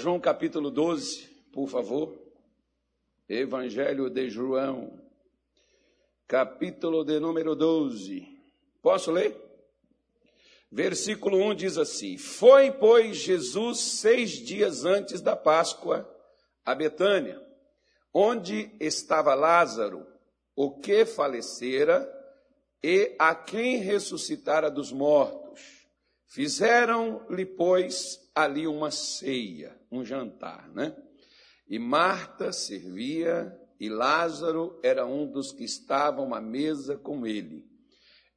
João capítulo 12, por favor. Evangelho de João, capítulo de número 12. Posso ler? Versículo 1 diz assim: Foi, pois, Jesus seis dias antes da Páscoa a Betânia, onde estava Lázaro, o que falecera e a quem ressuscitara dos mortos. Fizeram-lhe, pois, ali uma ceia, um jantar, né? E Marta servia e Lázaro era um dos que estavam à mesa com ele.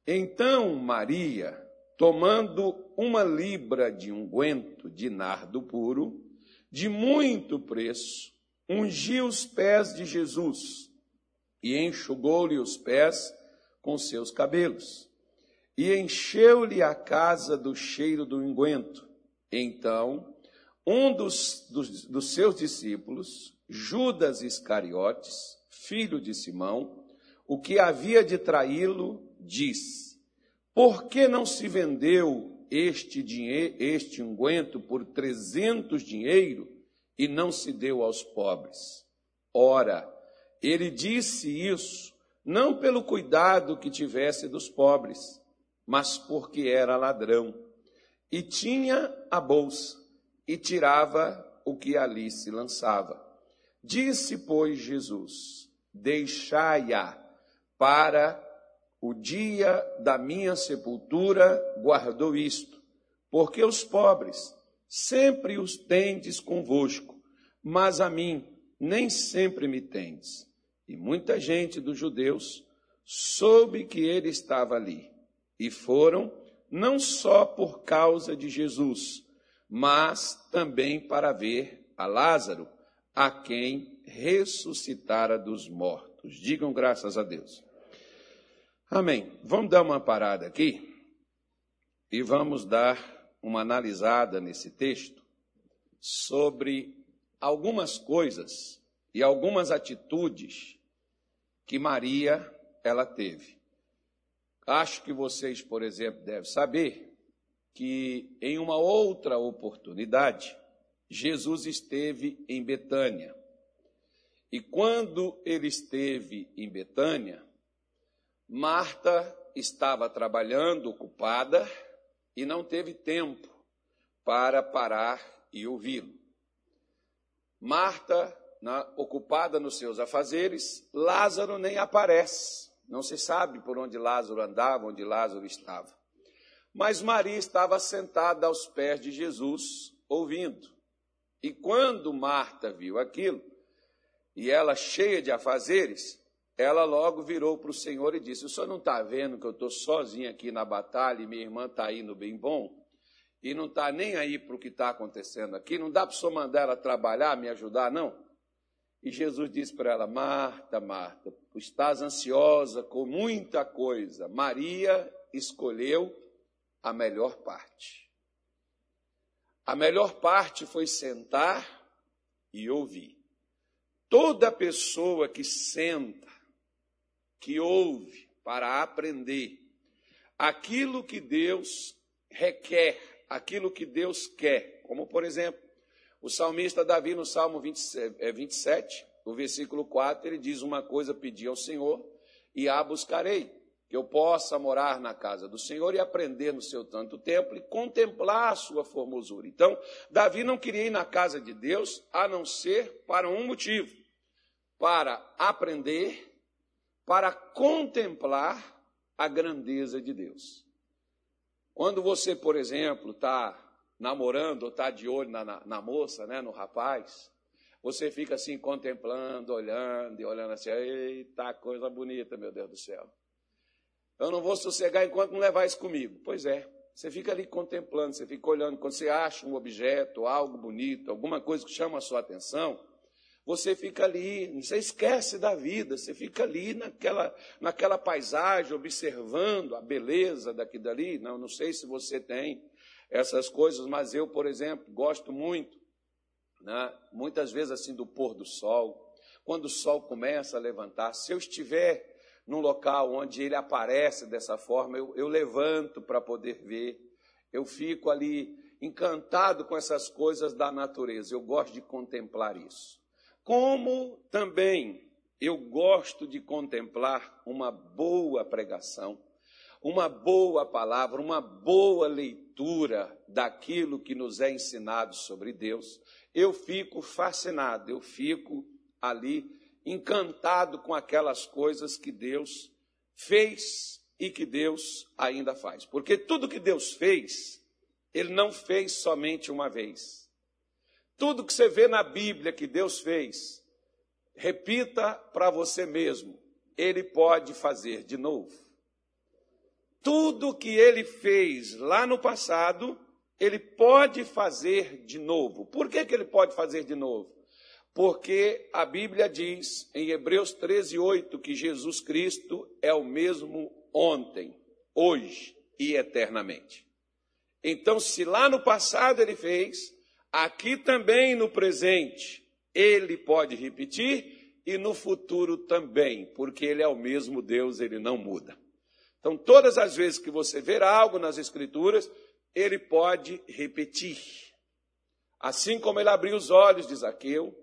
Então Maria, tomando uma libra de unguento de nardo puro, de muito preço, ungiu os pés de Jesus e enxugou-lhe os pés com seus cabelos e encheu-lhe a casa do cheiro do unguento. Então, um dos, dos, dos seus discípulos, Judas Iscariotes, filho de Simão, o que havia de traí-lo, disse: Por que não se vendeu este, dinheiro, este unguento por trezentos dinheiro e não se deu aos pobres? Ora, ele disse isso não pelo cuidado que tivesse dos pobres, mas porque era ladrão. E tinha a bolsa, e tirava o que ali se lançava. Disse, pois, Jesus: Deixai-a para o dia da minha sepultura, guardou isto, porque os pobres sempre os tendes convosco, mas a mim nem sempre me tendes. E muita gente dos judeus soube que ele estava ali e foram não só por causa de Jesus, mas também para ver a Lázaro, a quem ressuscitara dos mortos. Digam graças a Deus. Amém. Vamos dar uma parada aqui e vamos dar uma analisada nesse texto sobre algumas coisas e algumas atitudes que Maria ela teve. Acho que vocês, por exemplo, devem saber que em uma outra oportunidade, Jesus esteve em Betânia. E quando ele esteve em Betânia, Marta estava trabalhando, ocupada, e não teve tempo para parar e ouvi-lo. Marta, na, ocupada nos seus afazeres, Lázaro nem aparece. Não se sabe por onde Lázaro andava, onde Lázaro estava. Mas Maria estava sentada aos pés de Jesus, ouvindo. E quando Marta viu aquilo, e ela cheia de afazeres, ela logo virou para o Senhor e disse: O senhor não está vendo que eu estou sozinha aqui na batalha e minha irmã está indo bem bom? E não está nem aí para o que está acontecendo aqui? Não dá para o senhor mandar ela trabalhar, me ajudar, não? E Jesus disse para ela: Marta, Marta, estás ansiosa com muita coisa. Maria escolheu a melhor parte. A melhor parte foi sentar e ouvir. Toda pessoa que senta, que ouve para aprender aquilo que Deus requer, aquilo que Deus quer, como por exemplo, o salmista Davi, no Salmo 27, é, o versículo 4, ele diz: Uma coisa pedi ao Senhor e a buscarei, que eu possa morar na casa do Senhor e aprender no seu tanto templo e contemplar a sua formosura. Então, Davi não queria ir na casa de Deus a não ser para um motivo: para aprender, para contemplar a grandeza de Deus. Quando você, por exemplo, está namorando ou está de olho na, na, na, moça, né, no rapaz, você fica assim contemplando, olhando e olhando assim, eita, coisa bonita, meu Deus do céu. Eu não vou sossegar enquanto não levar isso comigo. Pois é, você fica ali contemplando, você fica olhando, quando você acha um objeto, algo bonito, alguma coisa que chama a sua atenção, você fica ali, você esquece da vida, você fica ali naquela, naquela paisagem, observando a beleza daqui dali. Não, não sei se você tem essas coisas, mas eu, por exemplo, gosto muito, né, muitas vezes assim, do pôr do sol. Quando o sol começa a levantar, se eu estiver num local onde ele aparece dessa forma, eu, eu levanto para poder ver, eu fico ali encantado com essas coisas da natureza. Eu gosto de contemplar isso. Como também eu gosto de contemplar uma boa pregação, uma boa palavra, uma boa leitura daquilo que nos é ensinado sobre Deus. Eu fico fascinado, eu fico ali encantado com aquelas coisas que Deus fez e que Deus ainda faz. Porque tudo que Deus fez, Ele não fez somente uma vez. Tudo que você vê na Bíblia que Deus fez, repita para você mesmo: Ele pode fazer de novo. Tudo que Ele fez lá no passado, Ele pode fazer de novo. Por que, que Ele pode fazer de novo? Porque a Bíblia diz em Hebreus 13, 8 que Jesus Cristo é o mesmo ontem, hoje e eternamente. Então, se lá no passado ele fez, aqui também no presente ele pode repetir e no futuro também, porque ele é o mesmo Deus, ele não muda. Então, todas as vezes que você ver algo nas Escrituras, ele pode repetir. Assim como ele abriu os olhos de Zaqueu,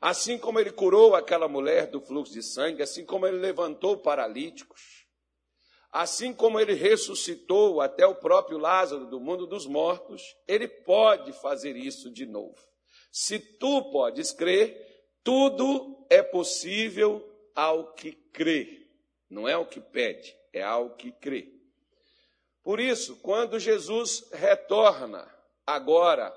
assim como ele curou aquela mulher do fluxo de sangue, assim como ele levantou paralíticos, Assim como ele ressuscitou até o próprio Lázaro do mundo dos mortos, ele pode fazer isso de novo. Se tu podes crer, tudo é possível ao que crê. Não é o que pede, é ao que crê. Por isso, quando Jesus retorna agora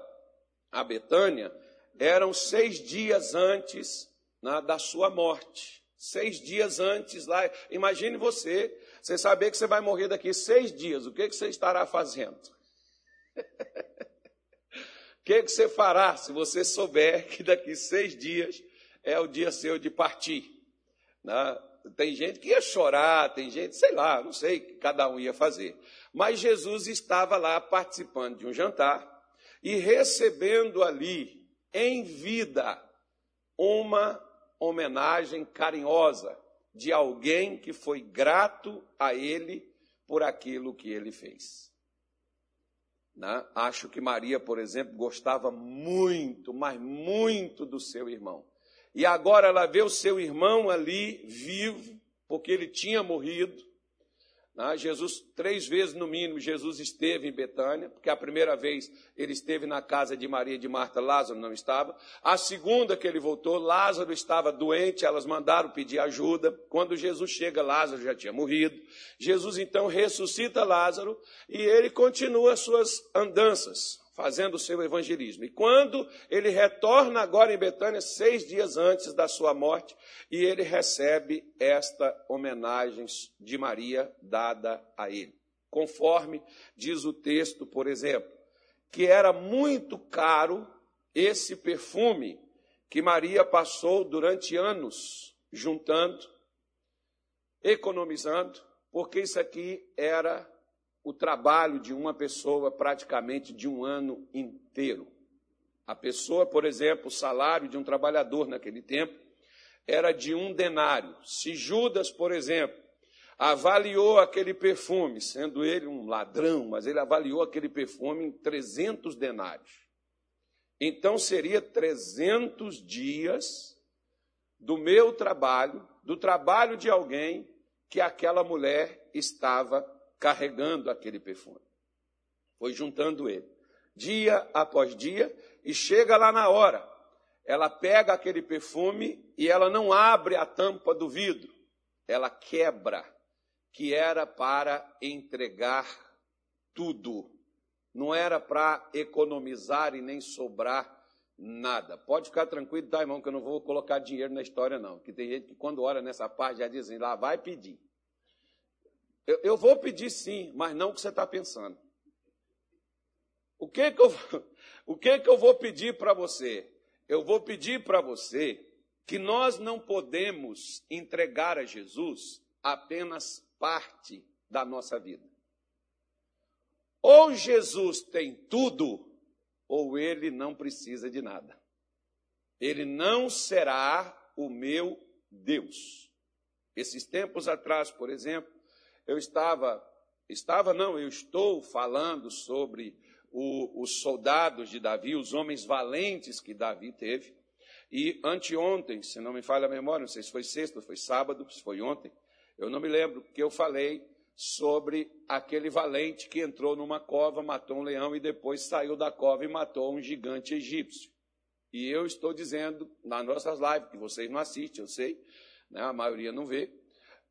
a Betânia, eram seis dias antes né, da sua morte. Seis dias antes lá. Imagine você você saber que você vai morrer daqui seis dias, o que, que você estará fazendo? O que, que você fará se você souber que daqui seis dias é o dia seu de partir? Né? Tem gente que ia chorar, tem gente, sei lá, não sei o que cada um ia fazer. Mas Jesus estava lá participando de um jantar e recebendo ali, em vida, uma homenagem carinhosa de alguém que foi grato a ele por aquilo que ele fez. Né? Acho que Maria, por exemplo, gostava muito, mas muito do seu irmão. E agora ela vê o seu irmão ali vivo, porque ele tinha morrido, né? Jesus, três vezes no mínimo, Jesus esteve em Betânia, porque a primeira vez ele esteve na casa de Maria e de Marta, Lázaro não estava. A segunda que ele voltou, Lázaro estava doente, elas mandaram pedir ajuda. Quando Jesus chega, Lázaro já tinha morrido. Jesus então ressuscita Lázaro e ele continua suas andanças fazendo o seu evangelismo. E quando ele retorna agora em Betânia, seis dias antes da sua morte, e ele recebe esta homenagem de Maria dada a ele. Conforme diz o texto, por exemplo, que era muito caro esse perfume que Maria passou durante anos juntando, economizando, porque isso aqui era o trabalho de uma pessoa praticamente de um ano inteiro. A pessoa, por exemplo, o salário de um trabalhador naquele tempo era de um denário. Se Judas, por exemplo, avaliou aquele perfume, sendo ele um ladrão, mas ele avaliou aquele perfume em 300 denários. Então seria 300 dias do meu trabalho, do trabalho de alguém que aquela mulher estava carregando aquele perfume. Foi juntando ele, dia após dia, e chega lá na hora. Ela pega aquele perfume e ela não abre a tampa do vidro, ela quebra, que era para entregar tudo. Não era para economizar e nem sobrar nada. Pode ficar tranquilo, tá, irmão, que eu não vou colocar dinheiro na história, não. Que tem gente que quando olha nessa parte já dizem, lá vai pedir. Eu, eu vou pedir sim, mas não o que você está pensando. O que que eu, o que que eu vou pedir para você? Eu vou pedir para você que nós não podemos entregar a Jesus apenas parte da nossa vida. Ou Jesus tem tudo, ou ele não precisa de nada. Ele não será o meu Deus. Esses tempos atrás, por exemplo, eu estava, estava não, eu estou falando sobre o, os soldados de Davi, os homens valentes que Davi teve. E anteontem, se não me falha a memória, não sei se foi sexta, foi sábado, se foi ontem, eu não me lembro, que eu falei sobre aquele valente que entrou numa cova, matou um leão e depois saiu da cova e matou um gigante egípcio. E eu estou dizendo nas nossas lives, que vocês não assistem, eu sei, né, a maioria não vê.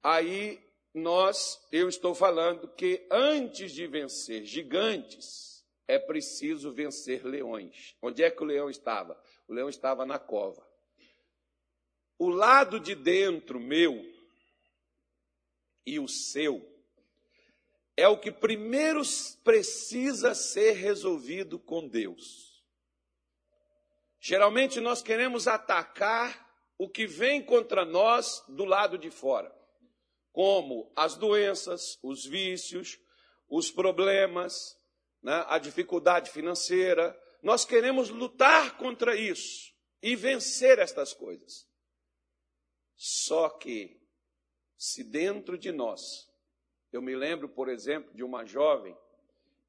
Aí nós, eu estou falando que antes de vencer gigantes, é preciso vencer leões. Onde é que o leão estava? O leão estava na cova. O lado de dentro meu e o seu é o que primeiro precisa ser resolvido com Deus. Geralmente nós queremos atacar o que vem contra nós do lado de fora, como as doenças, os vícios, os problemas, né, a dificuldade financeira. Nós queremos lutar contra isso e vencer estas coisas. Só que, se dentro de nós eu me lembro, por exemplo, de uma jovem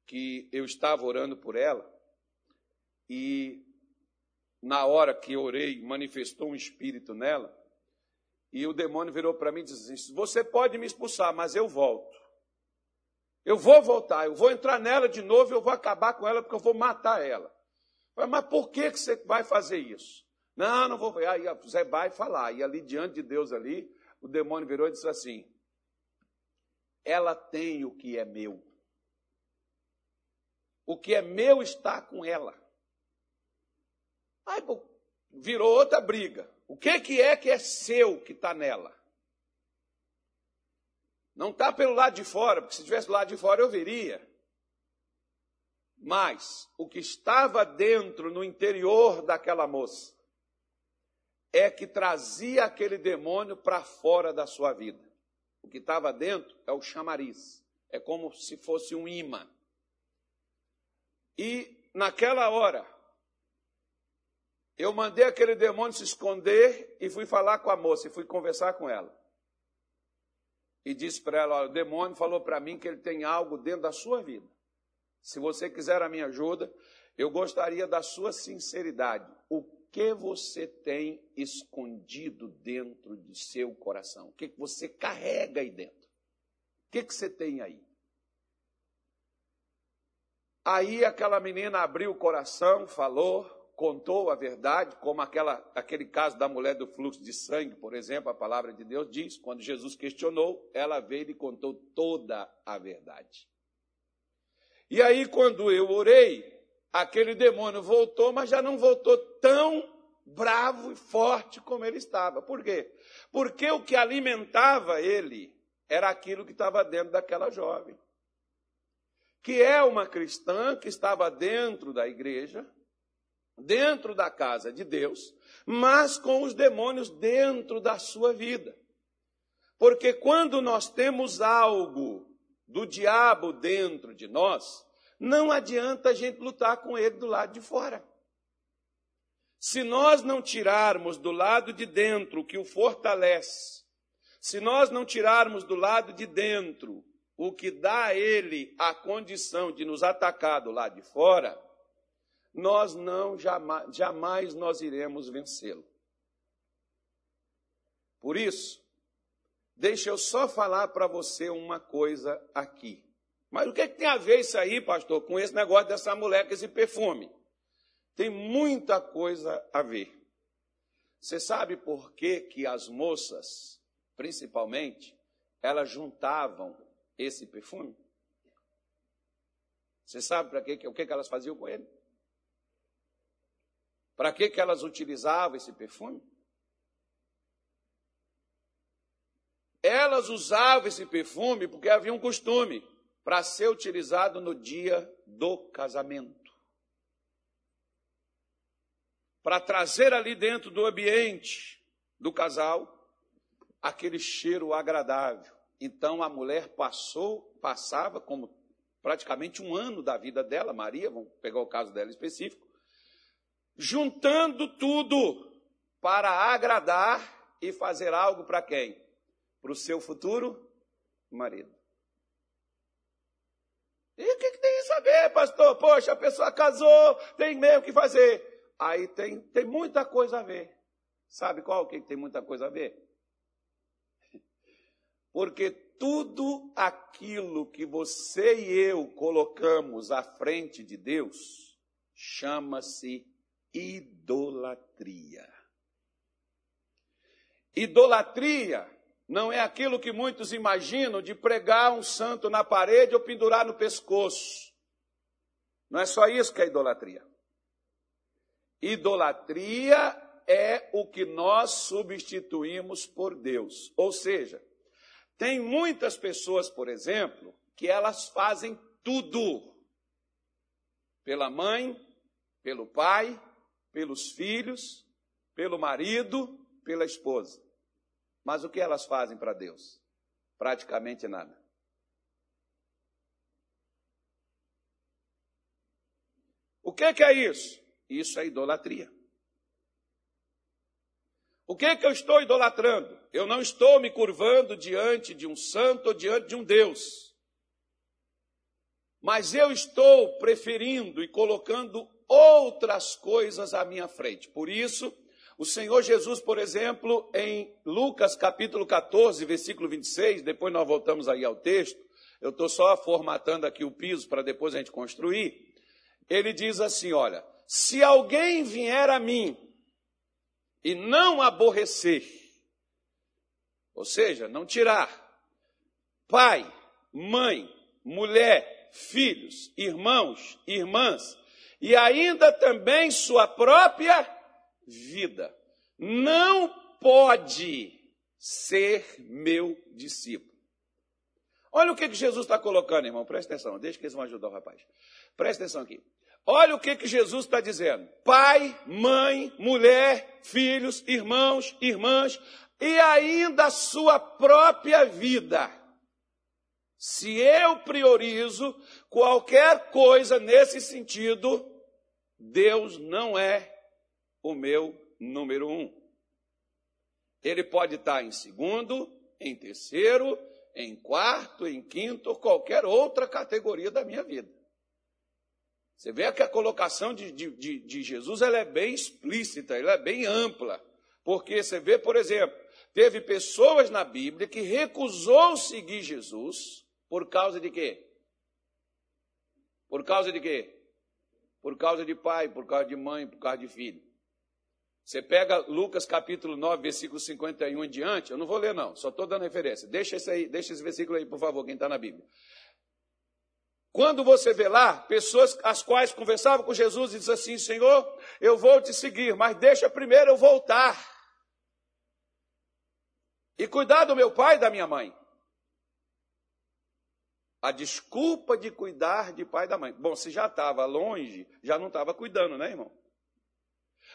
que eu estava orando por ela e na hora que orei, manifestou um espírito nela e o demônio virou para mim e disse assim: Você pode me expulsar, mas eu volto. Eu vou voltar, eu vou entrar nela de novo, eu vou acabar com ela porque eu vou matar ela. Mas por que, que você vai fazer isso? Não, não vou. Aí você vai falar. E ali diante de Deus ali, o demônio virou e disse assim: ela tem o que é meu. O que é meu está com ela. Aí virou outra briga. O que, que é que é seu que está nela? Não está pelo lado de fora, porque se estivesse lado de fora eu veria. Mas o que estava dentro, no interior daquela moça, é que trazia aquele demônio para fora da sua vida. O que estava dentro é o chamariz. É como se fosse um imã. E naquela hora, eu mandei aquele demônio se esconder e fui falar com a moça, e fui conversar com ela. E disse para ela: olha, o demônio falou para mim que ele tem algo dentro da sua vida. Se você quiser a minha ajuda, eu gostaria da sua sinceridade. O que você tem escondido dentro de seu coração? O que, você carrega aí dentro? O que você tem aí? Aí aquela menina abriu o coração, falou, contou a verdade, como aquela, aquele caso da mulher do fluxo de sangue, por exemplo, a palavra de Deus diz, quando Jesus questionou, ela veio e contou toda a verdade. E aí, quando eu orei, aquele demônio voltou, mas já não voltou tão bravo e forte como ele estava. Por quê? Porque o que alimentava ele era aquilo que estava dentro daquela jovem. Que é uma cristã que estava dentro da igreja, dentro da casa de Deus, mas com os demônios dentro da sua vida. Porque quando nós temos algo do diabo dentro de nós, não adianta a gente lutar com ele do lado de fora. Se nós não tirarmos do lado de dentro o que o fortalece, se nós não tirarmos do lado de dentro o que dá a ele a condição de nos atacar do lado de fora, nós não jamais, jamais nós iremos vencê-lo. Por isso, deixa eu só falar para você uma coisa aqui. Mas o que, é que tem a ver isso aí, pastor, com esse negócio dessa com esse perfume? Tem muita coisa a ver. Você sabe por que, que as moças, principalmente, elas juntavam esse perfume? Você sabe para que, o que, que elas faziam com ele? Para que, que elas utilizavam esse perfume? Elas usavam esse perfume porque havia um costume para ser utilizado no dia do casamento. Para trazer ali dentro do ambiente do casal aquele cheiro agradável. Então a mulher passou, passava como praticamente um ano da vida dela, Maria, vamos pegar o caso dela específico, juntando tudo para agradar e fazer algo para quem? Para o seu futuro marido. E o que, que tem isso a ver, pastor? Poxa, a pessoa casou, tem mesmo que fazer. Aí tem, tem muita coisa a ver. Sabe qual que tem muita coisa a ver? Porque tudo aquilo que você e eu colocamos à frente de Deus chama-se idolatria. Idolatria não é aquilo que muitos imaginam de pregar um santo na parede ou pendurar no pescoço. Não é só isso que é idolatria. Idolatria é o que nós substituímos por Deus. Ou seja, tem muitas pessoas, por exemplo, que elas fazem tudo pela mãe, pelo pai, pelos filhos, pelo marido, pela esposa. Mas o que elas fazem para Deus? Praticamente nada. O que, que é isso? Isso é idolatria. O que, que eu estou idolatrando? Eu não estou me curvando diante de um santo ou diante de um Deus. Mas eu estou preferindo e colocando outras coisas à minha frente. Por isso, o Senhor Jesus, por exemplo, em Lucas capítulo 14, versículo 26, depois nós voltamos aí ao texto, eu estou só formatando aqui o piso para depois a gente construir. Ele diz assim: olha, se alguém vier a mim e não aborrecer, ou seja, não tirar pai, mãe, mulher, filhos, irmãos, irmãs, e ainda também sua própria vida, não pode ser meu discípulo. Olha o que, que Jesus está colocando, irmão, presta atenção, deixa que eles vão ajudar o rapaz. Presta atenção aqui. Olha o que, que Jesus está dizendo: pai, mãe, mulher, filhos, irmãos, irmãs, e ainda a sua própria vida. Se eu priorizo qualquer coisa nesse sentido, Deus não é o meu número um. Ele pode estar em segundo, em terceiro, em quarto, em quinto, qualquer outra categoria da minha vida. Você vê que a colocação de, de, de, Jesus ela é bem explícita, ela é bem ampla. Porque você vê, por exemplo, teve pessoas na Bíblia que recusou seguir Jesus por causa de quê? Por causa de quê? Por causa de pai, por causa de mãe, por causa de filho. Você pega Lucas capítulo 9, versículo 51 em diante, eu não vou ler não, só estou dando referência. Deixa esse, aí, deixa esse versículo aí, por favor, quem está na Bíblia. Quando você vê lá pessoas as quais conversavam com Jesus e diz assim: Senhor, eu vou te seguir, mas deixa primeiro eu voltar e cuidar do meu pai e da minha mãe. A desculpa de cuidar de pai e da mãe. Bom, se já estava longe, já não estava cuidando, né, irmão?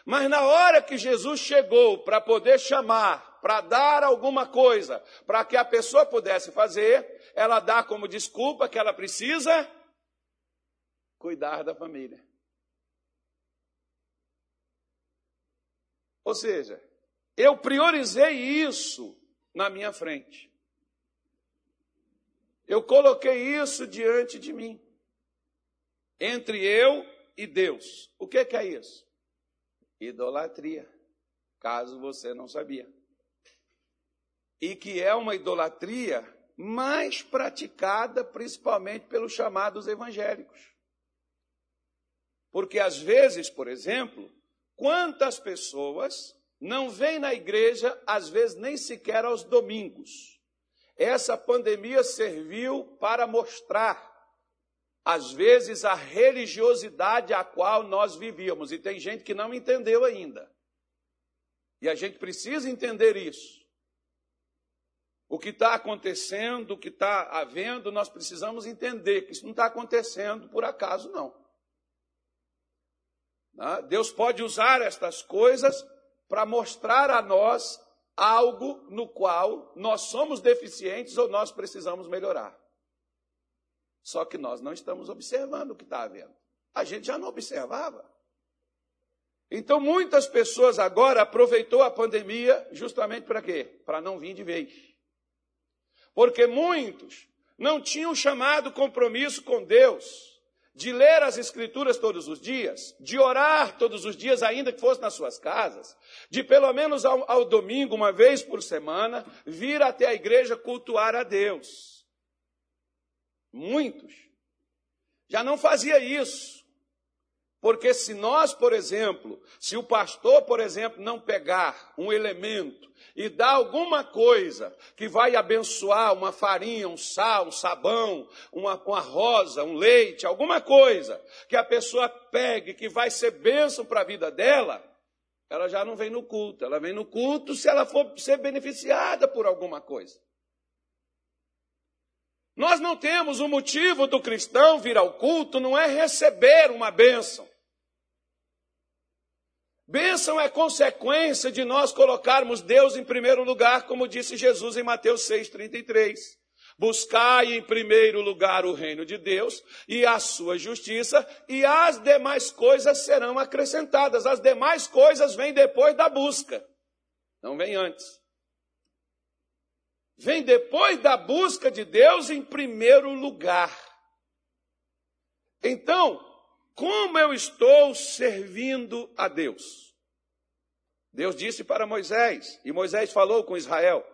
Mas na hora que Jesus chegou para poder chamar, para dar alguma coisa, para que a pessoa pudesse fazer, ela dá como desculpa que ela precisa cuidar da família. Ou seja, eu priorizei isso na minha frente. Eu coloquei isso diante de mim, entre eu e Deus. O que, que é isso? idolatria, caso você não sabia. E que é uma idolatria mais praticada principalmente pelos chamados evangélicos. Porque às vezes, por exemplo, quantas pessoas não vêm na igreja, às vezes nem sequer aos domingos. Essa pandemia serviu para mostrar às vezes, a religiosidade a qual nós vivíamos. E tem gente que não entendeu ainda. E a gente precisa entender isso. O que está acontecendo, o que está havendo, nós precisamos entender que isso não está acontecendo por acaso, não. Né? Deus pode usar estas coisas para mostrar a nós algo no qual nós somos deficientes ou nós precisamos melhorar. Só que nós não estamos observando o que está havendo. A gente já não observava. Então, muitas pessoas agora aproveitou a pandemia justamente para quê? Para não vir de vez. Porque muitos não tinham chamado compromisso com Deus de ler as Escrituras todos os dias, de orar todos os dias, ainda que fosse nas suas casas, de pelo menos ao, ao, domingo, uma vez por semana, vir até a igreja cultuar a Deus. Muitos já não fazia isso. Porque se nós, por exemplo, se o pastor, por exemplo, não pegar um elemento e dar alguma coisa que vai abençoar uma farinha, um sal, um sabão, uma, uma rosa, um leite, alguma coisa que a pessoa pegue que vai ser bênção para a vida dela, ela já não vem no culto. Ela vem no culto se ela for ser beneficiada por alguma coisa. Nós não temos o motivo do cristão vir ao culto, não é receber uma bênção. Bênção é consequência de nós colocarmos Deus em primeiro lugar, como disse Jesus em Mateus 6,33. Buscai em primeiro lugar o reino de Deus e a sua justiça, e as demais coisas serão acrescentadas. As demais coisas vêm depois da busca, não vem antes. Vem depois da busca de Deus em primeiro lugar. Então, como eu estou servindo a Deus? Deus disse para Moisés, e Moisés falou com Israel: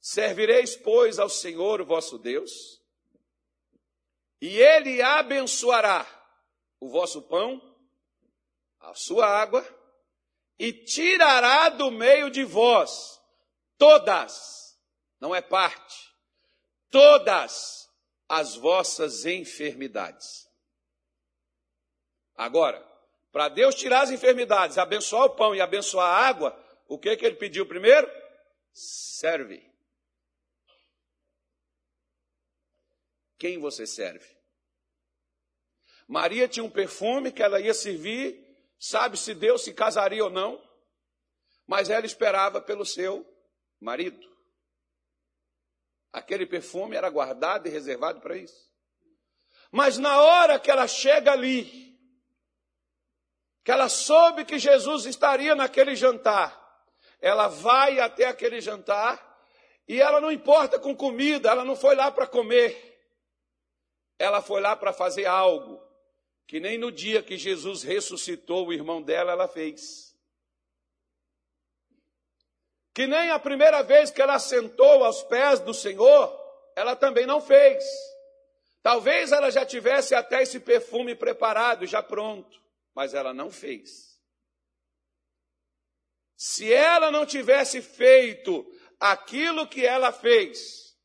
Servireis, pois, ao Senhor vosso Deus, e ele abençoará o vosso pão, a sua água, e tirará do meio de vós todas, não é parte, todas as vossas enfermidades. Agora, para Deus tirar as enfermidades, abençoar o pão e abençoar a água, o que, que ele pediu primeiro? Serve. Quem você serve? Maria tinha um perfume que ela ia servir, sabe se Deus se casaria ou não, mas ela esperava pelo seu marido. Aquele perfume era guardado e reservado para isso. Mas na hora que ela chega ali, que ela soube que Jesus estaria naquele jantar. Ela vai até aquele jantar e ela não importa com comida, ela não foi lá para comer. Ela foi lá para fazer algo que nem no dia que Jesus ressuscitou o irmão dela ela fez. Que nem a primeira vez que ela sentou aos pés do Senhor, ela também não fez. Talvez ela já tivesse até esse perfume preparado, já pronto mas ela não fez. Se ela não tivesse feito aquilo que ela fez,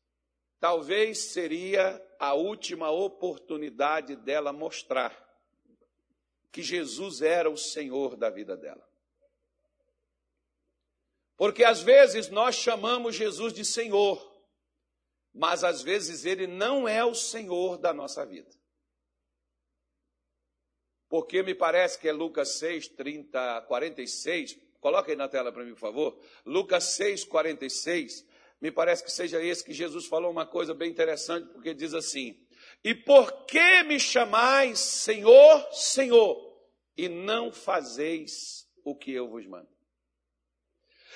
talvez seria a última oportunidade dela mostrar que Jesus era o Senhor da vida dela. Porque às vezes nós chamamos Jesus de Senhor, mas às vezes ele não é o Senhor da nossa vida porque me parece que é Lucas 6, 30, 46. Coloca aí na tela para mim, por favor. Lucas 6, 46. Me parece que seja esse que Jesus falou uma coisa bem interessante, porque diz assim: E por que me chamais Senhor, Senhor, e não fazeis o que eu vos mando?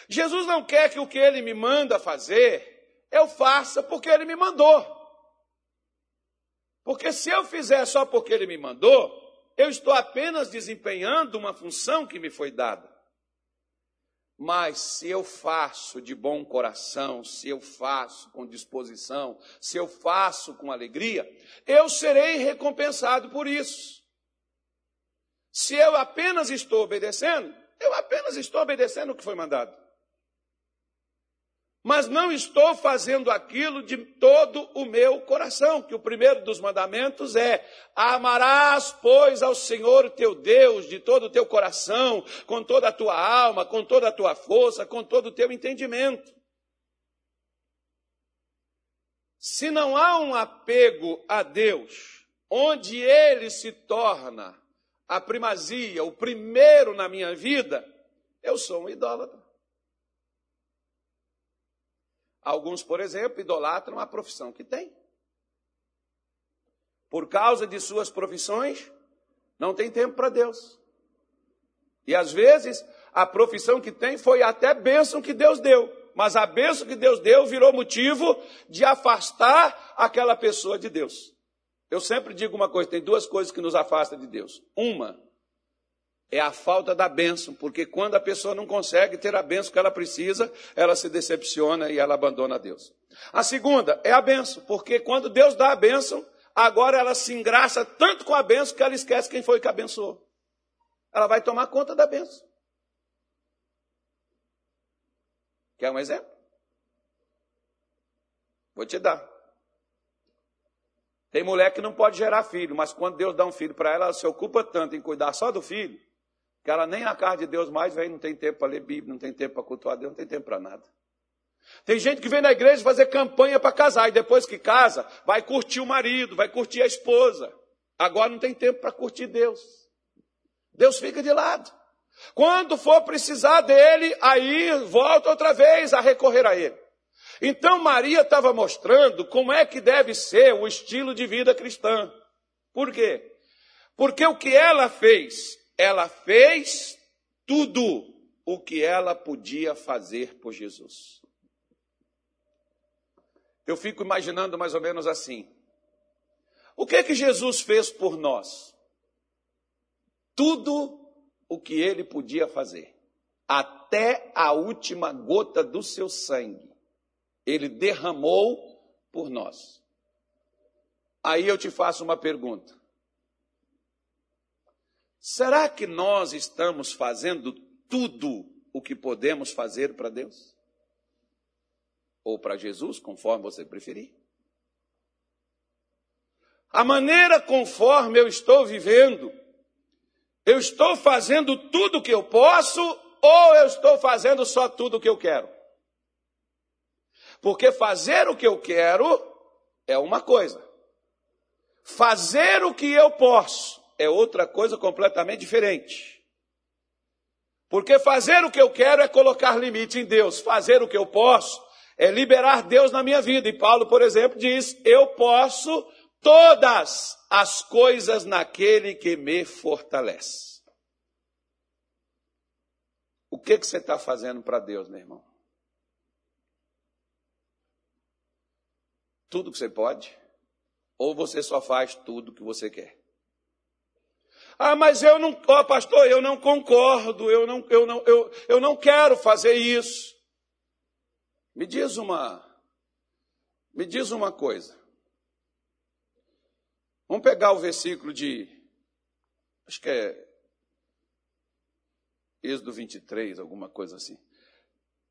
Jesus não quer que o que ele me manda fazer, eu faça porque ele me mandou. Porque se eu fizer só porque ele me mandou, eu estou apenas desempenhando uma função que me foi dada. Mas se eu faço de bom coração, se eu faço com disposição, se eu faço com alegria, eu serei recompensado por isso. Se eu apenas estou obedecendo, eu apenas estou obedecendo o que foi mandado mas não estou fazendo aquilo de todo o meu coração, que o primeiro dos mandamentos é: amarás, pois, ao Senhor teu Deus de todo o teu coração, com toda a tua alma, com toda a tua força, com todo o teu entendimento. Se não há um apego a Deus, onde ele se torna a primazia, o primeiro na minha vida, eu sou um idólatra. Alguns, por exemplo, idolatram a profissão que têm. Por causa de suas profissões, não tem tempo para Deus. E às vezes, a profissão que tem foi até bênção que Deus deu. mas a bênção que Deus deu virou motivo de afastar aquela pessoa de Deus. Eu sempre digo uma coisa: tem duas coisas que nos afastam de Deus. Uma é a falta da bênção, porque quando a pessoa não consegue ter a bênção que ela precisa, ela se decepciona e ela abandona Deus. A segunda é a bênção, porque quando Deus dá a bênção, agora ela se engraça tanto com a bênção que ela esquece quem foi que abençoou. Ela vai tomar conta da bênção. Quer um exemplo? Vou te dar. Tem mulher que não pode gerar filho, mas quando Deus dá um filho para ela, ela se ocupa tanto em cuidar só do filho, que ela nem na casa de Deus mais vem, não tem tempo para ler Bíblia, não tem tempo para cultuar Deus, não tem tempo para nada. Tem gente que vem na igreja fazer campanha para casar e depois que casa, vai curtir o marido, vai curtir a esposa. Agora não tem tempo para curtir Deus. Deus fica de lado. Quando for precisar dele, aí volta outra vez a recorrer a ele. Então Maria estava mostrando como é que deve ser o estilo de vida cristã. Por quê? Porque o que ela fez, ela fez tudo o que ela podia fazer por Jesus. Eu fico imaginando mais ou menos assim. O que é que Jesus fez por nós? Tudo o que ele podia fazer. Até a última gota do seu sangue. Ele derramou por nós. Aí eu te faço uma pergunta. Será que nós estamos fazendo tudo o que podemos fazer para Deus? Ou para Jesus, conforme você preferir? A maneira conforme eu estou vivendo eu estou fazendo tudo o que eu posso ou eu estou fazendo só tudo o que eu quero? Porque fazer o que eu quero é uma coisa. Fazer o que eu posso é outra coisa completamente diferente. Porque fazer o que eu quero é colocar limite em Deus. Fazer o que eu posso é liberar Deus na minha vida. E Paulo, por exemplo, diz: Eu posso todas as coisas naquele que me fortalece. O que, que você está fazendo para Deus, meu irmão? Tudo que você pode? Ou você só faz tudo que você quer? Ah, mas eu não, oh, pastor, eu não concordo, eu não, eu não, eu, eu não quero fazer isso. Me diz uma, me diz uma coisa. Vamos pegar o versículo de, acho que é Êxodo 23, alguma coisa assim.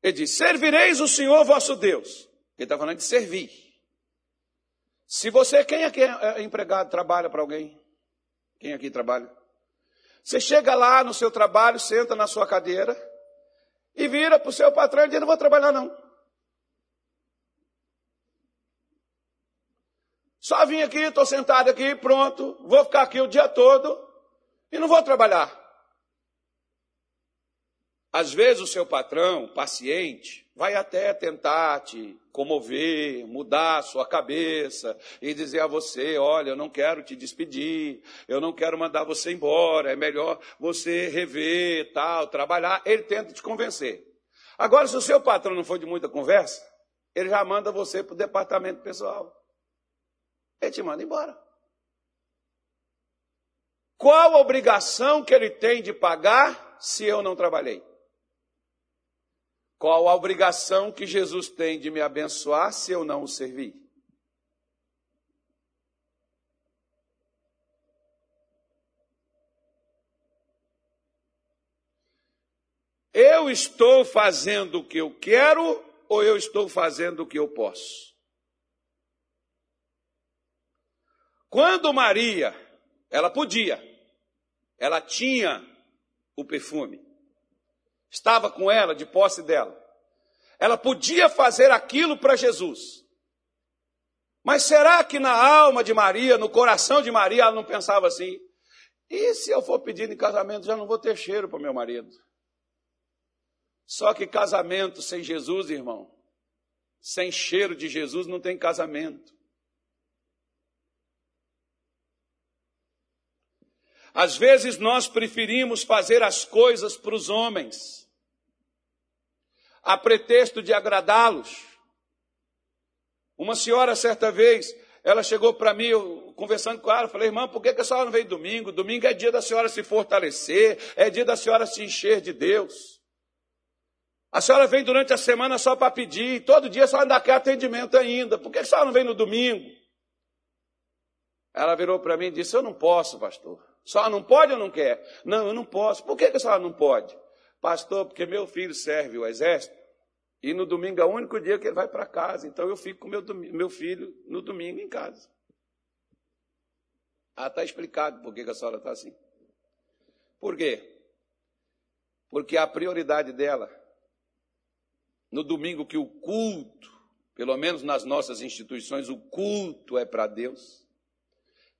Ele diz: Servireis o Senhor vosso Deus. Ele está falando de servir. Se você, quem aqui é empregado, trabalha para alguém? Quem aqui trabalha? Você chega lá no seu trabalho, senta na sua cadeira e vira para o seu patrão e diz: Não vou trabalhar, não. Só vim aqui, estou sentado aqui, pronto, vou ficar aqui o dia todo e não vou trabalhar. Às vezes o seu patrão, paciente, vai até tentar te comover, mudar a sua cabeça e dizer a você: olha, eu não quero te despedir, eu não quero mandar você embora, é melhor você rever, tal, trabalhar. Ele tenta te convencer. Agora, se o seu patrão não for de muita conversa, ele já manda você para o departamento pessoal. Ele te manda embora. Qual a obrigação que ele tem de pagar se eu não trabalhei? Qual a obrigação que Jesus tem de me abençoar se eu não o servir? Eu estou fazendo o que eu quero ou eu estou fazendo o que eu posso? Quando Maria, ela podia, ela tinha o perfume, estava com ela, de posse dela, ela podia fazer aquilo para Jesus. Mas será que na alma de Maria, no coração de Maria, ela não pensava assim? E se eu for pedir em casamento, já não vou ter cheiro para meu marido? Só que casamento sem Jesus, irmão, sem cheiro de Jesus, não tem casamento. Às vezes nós preferimos fazer as coisas para os homens. A pretexto de agradá-los. Uma senhora, certa vez, ela chegou para mim, eu, conversando com ela, falei, irmã, por que, que a senhora não veio domingo? Domingo é dia da senhora se fortalecer, é dia da senhora se encher de Deus. A senhora vem durante a semana só para pedir, todo dia a senhora ainda quer atendimento ainda, por que a senhora não vem no domingo? Ela virou para mim e disse, eu não posso, pastor. A senhora não pode ou não quer? Não, eu não posso. Por que, que a senhora não pode? Pastor, porque meu filho serve o exército e no domingo é o único dia que ele vai para casa. Então eu fico com meu, meu filho no domingo em casa. Ah, está explicado por que a senhora está assim. Por quê? Porque a prioridade dela, no domingo que o culto, pelo menos nas nossas instituições, o culto é para Deus.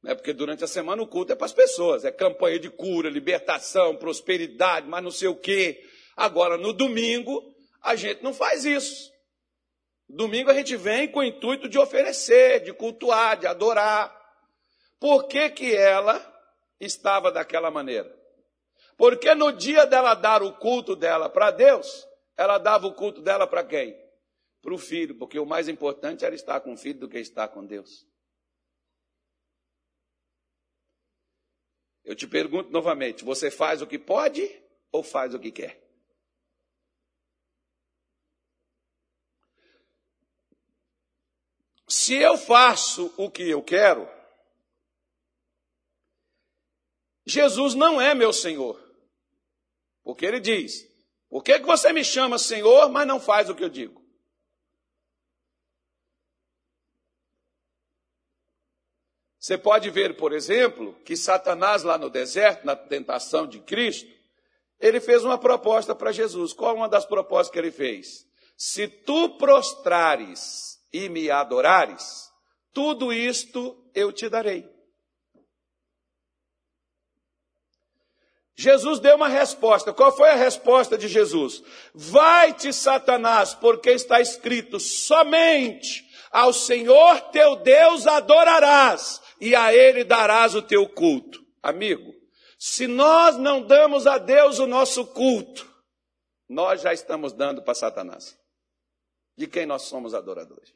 Não é porque durante a semana o culto é para as pessoas, é campanha de cura, libertação, prosperidade, mas não sei o quê. Agora, no domingo, a gente não faz isso. Domingo a gente vem com o intuito de oferecer, de cultuar, de adorar. Por que, que ela estava daquela maneira? Porque no dia dela dar o culto dela para Deus, ela dava o culto dela para quem? Para o filho, porque o mais importante era estar com o filho do que estar com Deus. Eu te pergunto novamente: você faz o que pode ou faz o que quer? Se eu faço o que eu quero, Jesus não é meu Senhor. Porque ele diz: Por que, que você me chama Senhor, mas não faz o que eu digo? Você pode ver, por exemplo, que Satanás, lá no deserto, na tentação de Cristo, ele fez uma proposta para Jesus. Qual uma das propostas que ele fez? Se tu prostrares e me adorares, tudo isto eu te darei. Jesus deu uma resposta. Qual foi a resposta de Jesus? Vai-te, Satanás, porque está escrito: somente ao Senhor teu Deus adorarás e a ele darás o teu culto. Amigo, se nós não damos a Deus o nosso culto, nós já estamos dando para Satanás. De quem nós somos adoradores?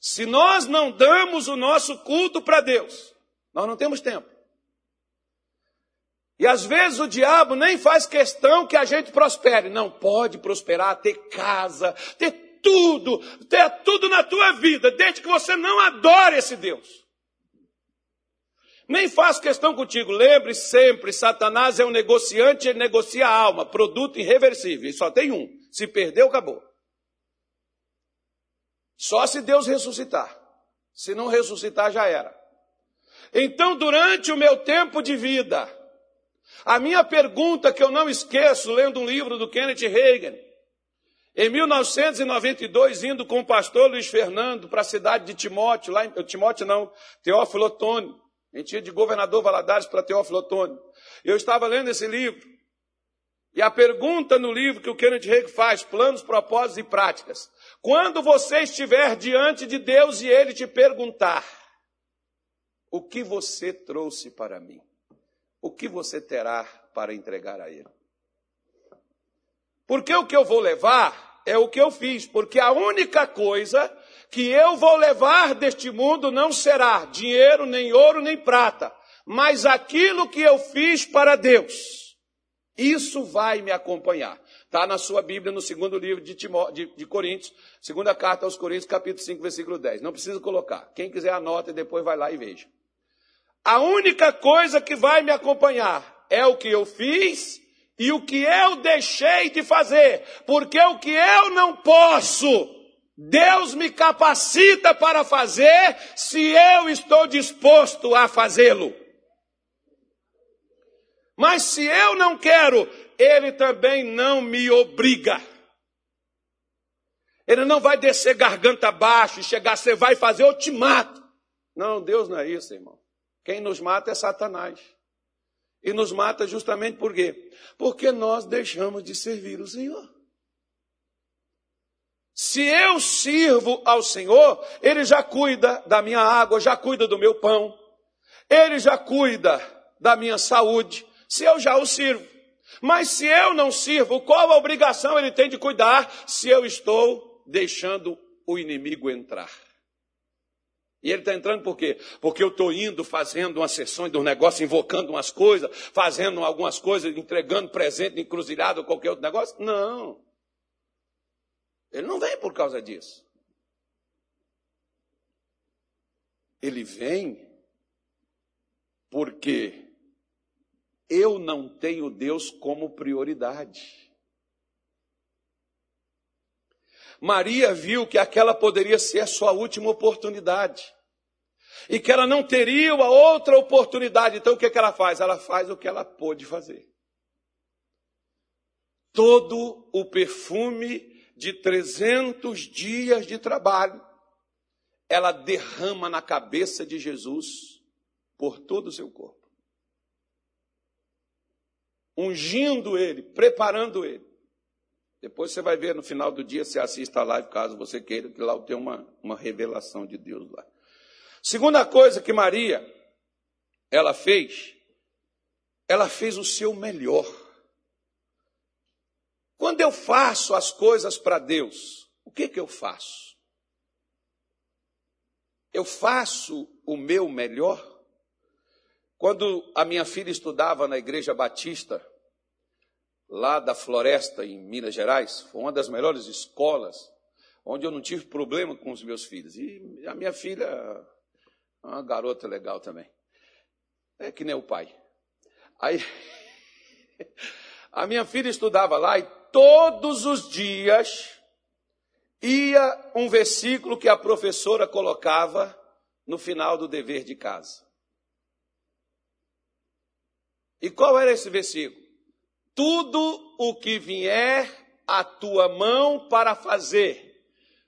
Se nós não damos o nosso culto para Deus, nós não temos tempo. E às vezes o diabo nem faz questão que a gente prospere. Não pode prosperar, ter casa, ter tudo, ter tudo na tua vida, desde que você não adore esse Deus. Nem faz questão contigo. Lembre sempre, Satanás é um negociante, ele negocia a alma, produto irreversível. E só tem um. Se perdeu, acabou. Só se Deus ressuscitar. Se não ressuscitar, já era. Então, durante o meu tempo de vida, a minha pergunta que eu não esqueço, lendo um livro do Kenneth Reagan, em 1992, indo com o pastor Luiz Fernando para a cidade de Timóteo, lá em Timóteo não, Teófilo Otônio. A gente ia de governador Valadares para Teófilo Otônio. Eu estava lendo esse livro. E a pergunta no livro que o Kenneth Reagan faz, planos, propósitos e práticas. Quando você estiver diante de Deus e ele te perguntar: O que você trouxe para mim? O que você terá para entregar a ele? Porque o que eu vou levar é o que eu fiz, porque a única coisa que eu vou levar deste mundo não será dinheiro, nem ouro, nem prata, mas aquilo que eu fiz para Deus. Isso vai me acompanhar. Está na sua Bíblia, no segundo livro de, Timó, de, de, Coríntios, segunda carta aos Coríntios, capítulo 5, versículo 10. Não precisa colocar. Quem quiser anota e depois vai lá e veja. A única coisa que vai me acompanhar é o que eu fiz e o que eu deixei de fazer. Porque o que eu não posso, Deus me capacita para fazer se eu estou disposto a fazê-lo. Mas se eu não quero, ele também não me obriga. Ele não vai descer garganta abaixo e chegar, você vai fazer, eu te mato. Não, Deus não é isso, irmão. Quem nos mata é Satanás. E nos mata justamente por quê? Porque nós deixamos de servir o Senhor. Se eu sirvo ao Senhor, Ele já cuida da minha água, já cuida do meu pão, Ele já cuida da minha saúde, se eu já o sirvo. Mas se eu não sirvo, qual a obrigação ele tem de cuidar se eu estou deixando o inimigo entrar? E ele está entrando por quê? Porque eu estou indo, fazendo umas sessões do negócio, invocando umas coisas, fazendo algumas coisas, entregando presente, encruzilhado ou qualquer outro negócio? Não. Ele não vem por causa disso. Ele vem porque eu não tenho Deus como prioridade. Maria viu que aquela poderia ser a sua última oportunidade. E que ela não teria a outra oportunidade. Então o que, é que ela faz? Ela faz o que ela pôde fazer. Todo o perfume de 300 dias de trabalho, ela derrama na cabeça de Jesus por todo o seu corpo. Ungindo ele, preparando ele. Depois você vai ver no final do dia, se assista a live, caso você queira, que lá tem uma, uma revelação de Deus lá. Segunda coisa que Maria, ela fez, ela fez o seu melhor. Quando eu faço as coisas para Deus, o que que eu faço? Eu faço o meu melhor? Quando a minha filha estudava na igreja batista, lá da Floresta, em Minas Gerais. Foi uma das melhores escolas, onde eu não tive problema com os meus filhos. E a minha filha uma garota legal também. É que nem o pai. Aí, a minha filha estudava lá e todos os dias ia um versículo que a professora colocava no final do dever de casa. E qual era esse versículo? Tudo o que vier à tua mão para fazer,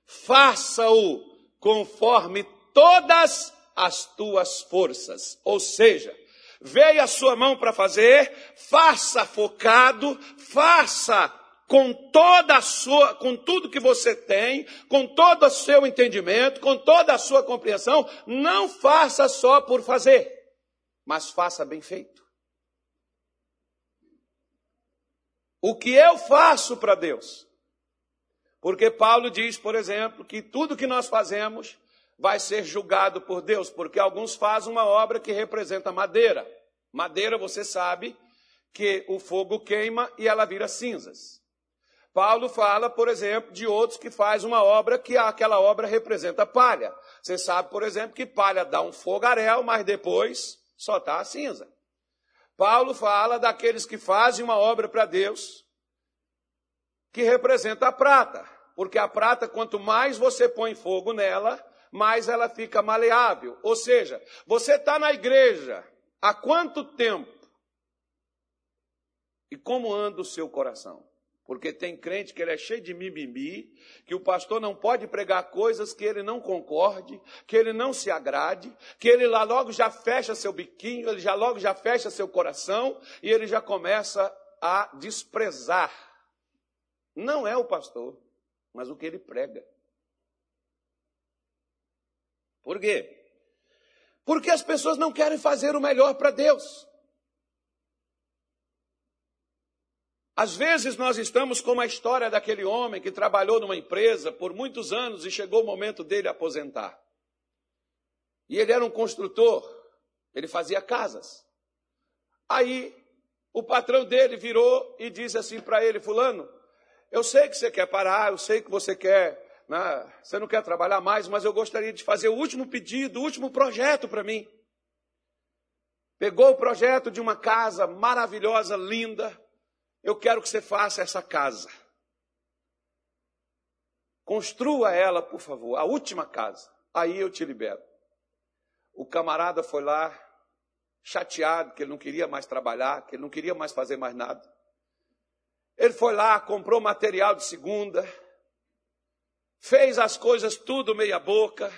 faça-o conforme todas as tuas forças. Ou seja, veio a sua mão para fazer, faça focado, faça com toda a sua, com tudo que você tem, com todo o seu entendimento, com toda a sua compreensão, não faça só por fazer, mas faça bem feito. O que eu faço para Deus. Porque Paulo diz, por exemplo, que tudo que nós fazemos vai ser julgado por Deus, porque alguns fazem uma obra que representa madeira. Madeira, você sabe que o fogo queima e ela vira cinzas. Paulo fala, por exemplo, de outros que faz uma obra que aquela obra representa palha. Você sabe, por exemplo, que palha dá um fogaréu, mas depois só está a cinza. Paulo fala daqueles que fazem uma obra para Deus, que representa a prata, porque a prata, quanto mais você põe fogo nela, mais ela fica maleável. Ou seja, você está na igreja há quanto tempo? E como anda o seu coração? Porque tem crente que ele é cheio de mimimi, que o pastor não pode pregar coisas que ele não concorde, que ele não se agrade, que ele lá logo já fecha seu biquinho, ele já logo já fecha seu coração e ele já começa a desprezar. Não é o pastor, mas o que ele prega. Por quê? Porque as pessoas não querem fazer o melhor para Deus. Às vezes nós estamos como a história daquele homem que trabalhou numa empresa por muitos anos e chegou o momento dele aposentar. E ele era um construtor, ele fazia casas. Aí o patrão dele virou e disse assim para ele: Fulano, eu sei que você quer parar, eu sei que você quer, né, você não quer trabalhar mais, mas eu gostaria de fazer o último pedido, o último projeto para mim. Pegou o projeto de uma casa maravilhosa, linda, eu quero que você faça essa casa. Construa ela, por favor, a última casa. Aí eu te libero. O camarada foi lá, chateado, que ele não queria mais trabalhar, que ele não queria mais fazer mais nada. Ele foi lá, comprou material de segunda, fez as coisas tudo meia boca,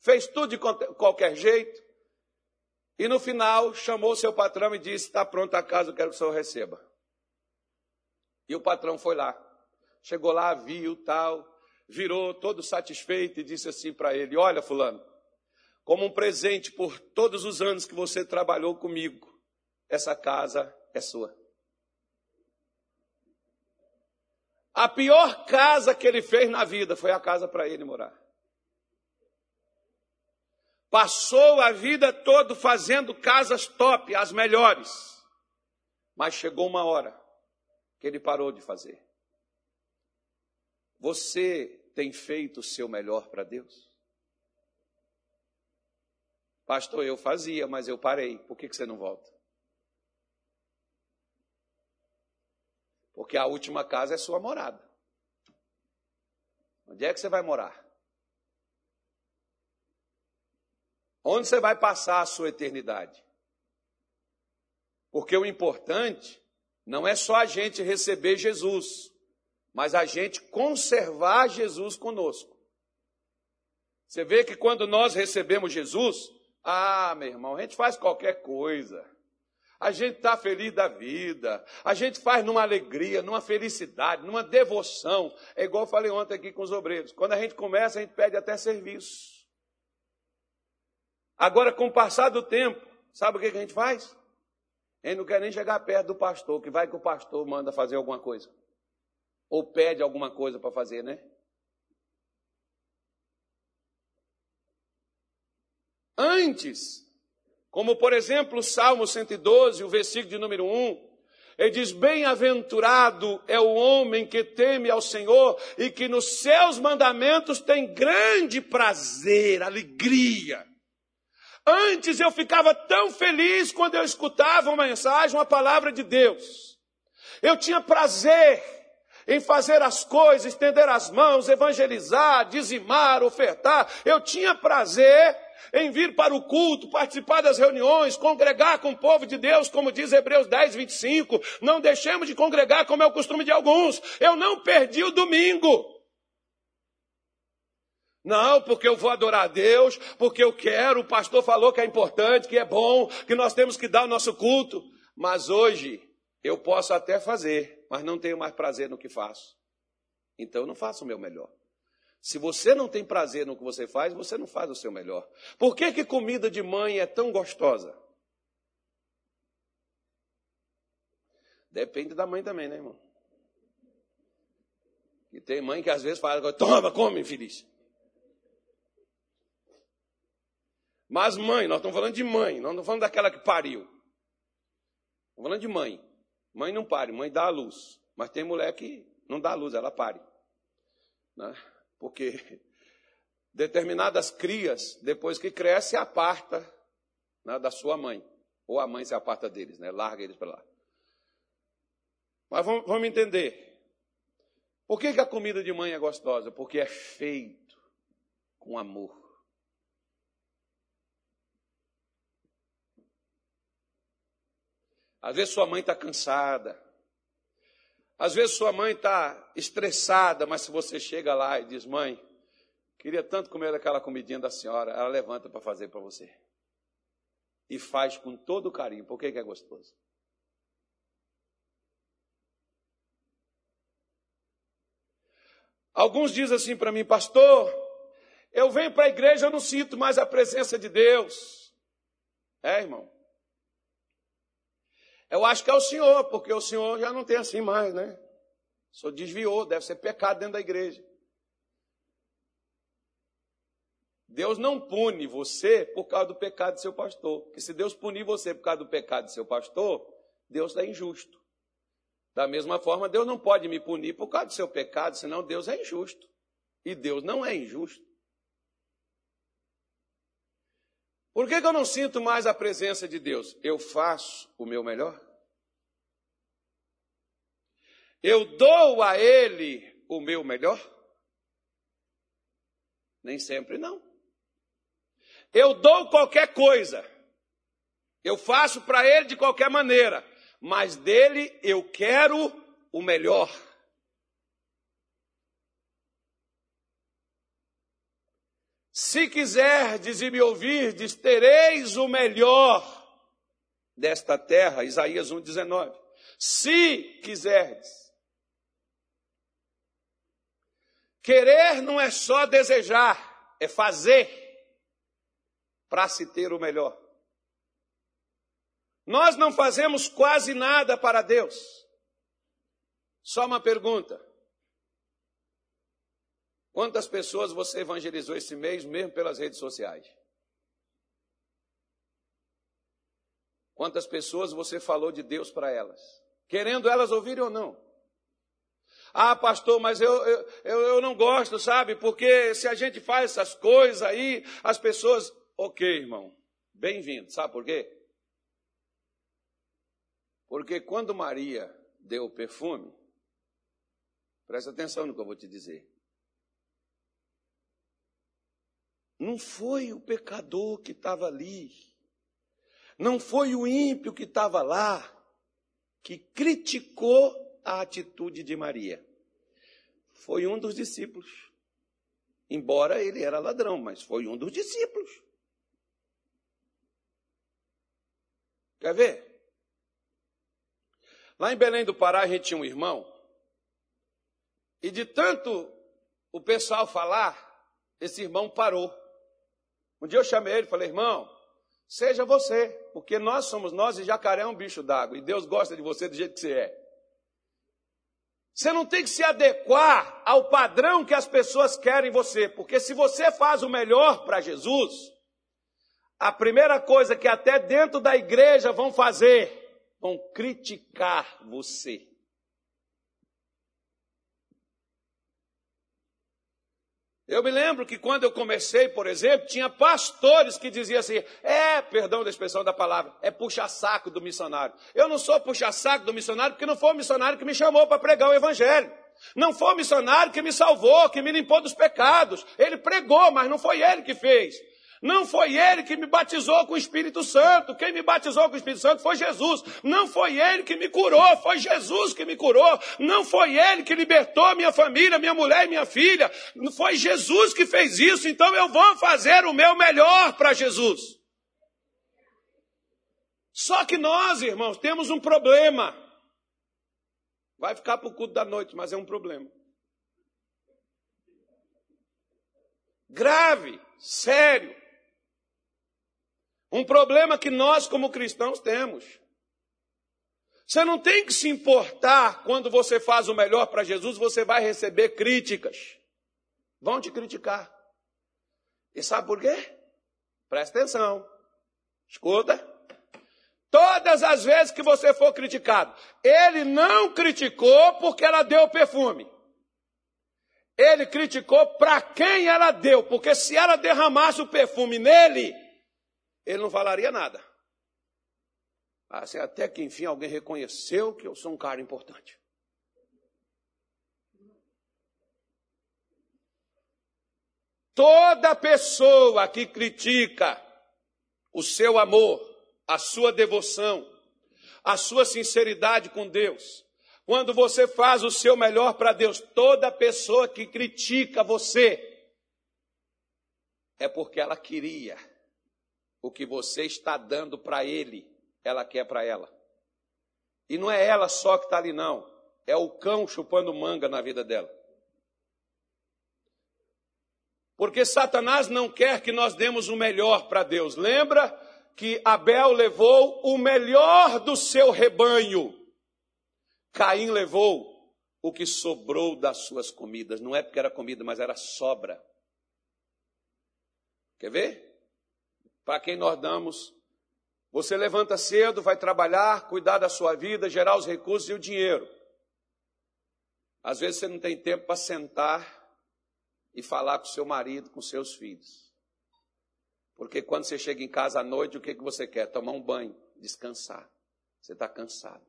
fez tudo de qualquer jeito, e no final chamou seu patrão e disse: Está pronta a casa, eu quero que o senhor receba. E o patrão foi lá. Chegou lá, viu tal, virou todo satisfeito e disse assim para ele: Olha, Fulano, como um presente por todos os anos que você trabalhou comigo, essa casa é sua. A pior casa que ele fez na vida foi a casa para ele morar. Passou a vida toda fazendo casas top, as melhores. Mas chegou uma hora que ele parou de fazer. Você tem feito o seu melhor para Deus? Pastor, eu fazia, mas eu parei. Por que, que você não volta? Porque a última casa é sua morada. Onde é que você vai morar? Onde você vai passar a sua eternidade? Porque o importante não é só a gente receber Jesus, mas a gente conservar Jesus conosco. Você vê que quando nós recebemos Jesus, ah, meu irmão, a gente faz qualquer coisa. A gente está feliz da vida, a gente faz numa alegria, numa felicidade, numa devoção. É igual eu falei ontem aqui com os obreiros. Quando a gente começa, a gente pede até serviço. Agora, com o passar do tempo, sabe o que a gente faz? Gente não quer nem chegar perto do pastor, que vai que o pastor manda fazer alguma coisa. Ou pede alguma coisa para fazer, né? Antes, como por exemplo o Salmo 112, o versículo de número 1, ele diz: Bem-aventurado é o homem que teme ao Senhor e que nos seus mandamentos tem grande prazer, alegria. Antes eu ficava tão feliz quando eu escutava uma mensagem, uma palavra de Deus. Eu tinha prazer em fazer as coisas, estender as mãos, evangelizar, dizimar, ofertar. Eu tinha prazer em vir para o culto, participar das reuniões, congregar com o povo de Deus, como diz Hebreus 10, 25. Não deixemos de congregar como é o costume de alguns. Eu não perdi o domingo. Não, porque eu vou adorar a Deus, porque eu quero, o pastor falou que é importante, que é bom, que nós temos que dar o nosso culto. Mas hoje eu posso até fazer, mas não tenho mais prazer no que faço. Então eu não faço o meu melhor. Se você não tem prazer no que você faz, você não faz o seu melhor. Por que, que comida de mãe é tão gostosa? Depende da mãe também, né, irmão? E tem mãe que às vezes fala, toma, come, infeliz. Mas mãe, nós estamos falando de mãe, nós não estamos falando daquela que pariu. Estamos falando de mãe. Mãe não pare, mãe dá a luz. Mas tem mulher que não dá a luz, ela pare. Né? porque determinadas crias, depois que cresce, aparta né, da sua mãe, ou a mãe se aparta deles, né, larga eles para lá. Mas vamos, vamos entender. Por que, que a comida de mãe é gostosa? Porque é feito com amor. Às vezes sua mãe está cansada, às vezes sua mãe está estressada, mas se você chega lá e diz, mãe, queria tanto comer aquela comidinha da senhora, ela levanta para fazer para você. E faz com todo carinho. Por que, que é gostoso? Alguns dizem assim para mim, pastor, eu venho para a igreja, eu não sinto mais a presença de Deus. É, irmão. Eu acho que é o senhor, porque o senhor já não tem assim mais, né? O senhor desviou, deve ser pecado dentro da igreja. Deus não pune você por causa do pecado do seu pastor. Porque se Deus punir você por causa do pecado do seu pastor, Deus é injusto. Da mesma forma, Deus não pode me punir por causa do seu pecado, senão Deus é injusto. E Deus não é injusto. Por que, que eu não sinto mais a presença de Deus? Eu faço o meu melhor. Eu dou a Ele o meu melhor? Nem sempre não. Eu dou qualquer coisa. Eu faço para Ele de qualquer maneira. Mas dele eu quero o melhor. Se quiserdes e me ouvirdes, tereis o melhor desta terra. Isaías 1,19. Se quiserdes. Querer não é só desejar, é fazer para se ter o melhor. Nós não fazemos quase nada para Deus. Só uma pergunta: quantas pessoas você evangelizou esse mês, mesmo pelas redes sociais? Quantas pessoas você falou de Deus para elas? Querendo elas ouvirem ou não? Ah, pastor, mas eu, eu, eu não gosto, sabe? Porque se a gente faz essas coisas aí, as pessoas. Ok, irmão, bem-vindo. Sabe por quê? Porque quando Maria deu o perfume, presta atenção no que eu vou te dizer. Não foi o pecador que estava ali não foi o ímpio que estava lá que criticou a atitude de Maria. Foi um dos discípulos. Embora ele era ladrão, mas foi um dos discípulos. Quer ver? Lá em Belém do Pará a gente tinha um irmão, e de tanto o pessoal falar, esse irmão parou. Um dia eu chamei ele e falei, irmão, Seja você, porque nós somos nós e jacaré é um bicho d'água. E Deus gosta de você do jeito que você é. Você não tem que se adequar ao padrão que as pessoas querem você, porque se você faz o melhor para Jesus, a primeira coisa que até dentro da igreja vão fazer, vão criticar você. Eu me lembro que quando eu comecei, por exemplo, tinha pastores que diziam assim: é, perdão da expressão da palavra, é puxa-saco do missionário. Eu não sou puxa-saco do missionário porque não foi o missionário que me chamou para pregar o evangelho. Não foi o missionário que me salvou, que me limpou dos pecados. Ele pregou, mas não foi ele que fez. Não foi ele que me batizou com o Espírito Santo. Quem me batizou com o Espírito Santo foi Jesus. Não foi ele que me curou, foi Jesus que me curou. Não foi ele que libertou minha família, minha mulher e minha filha. Foi Jesus que fez isso. Então eu vou fazer o meu melhor para Jesus. Só que nós, irmãos, temos um problema. Vai ficar para o culto da noite, mas é um problema. Grave, sério. Um problema que nós, como cristãos, temos. Você não tem que se importar quando você faz o melhor para Jesus, você vai receber críticas. Vão te criticar. E sabe por quê? Presta atenção. Escuta. Todas as vezes que você for criticado, ele não criticou porque ela deu perfume. Ele criticou para quem ela deu, porque se ela derramasse o perfume nele, ele não falaria nada. Assim, até que enfim alguém reconheceu que eu sou um cara importante. Toda pessoa que critica o seu amor, a sua devoção, a sua sinceridade com Deus, quando você faz o seu melhor para Deus, toda pessoa que critica você, é porque ela queria o que você está dando para ele, ela quer para ela. E não é ela só que está ali, não. É o cão chupando manga na vida dela. Porque Satanás não quer que nós demos o melhor para Deus. Lembra que Abel levou o melhor do seu rebanho. Caim levou o que sobrou das suas comidas. Não é porque era comida, mas era sobra. Quer ver? Para quem nós damos. Você levanta cedo, vai trabalhar, cuidar da sua vida, gerar os recursos e o dinheiro. Às vezes você não tem tempo para sentar e falar com seu marido, com seus filhos. Porque quando você chega em casa à noite, o que, que você quer? Tomar um banho, descansar. Você está cansado.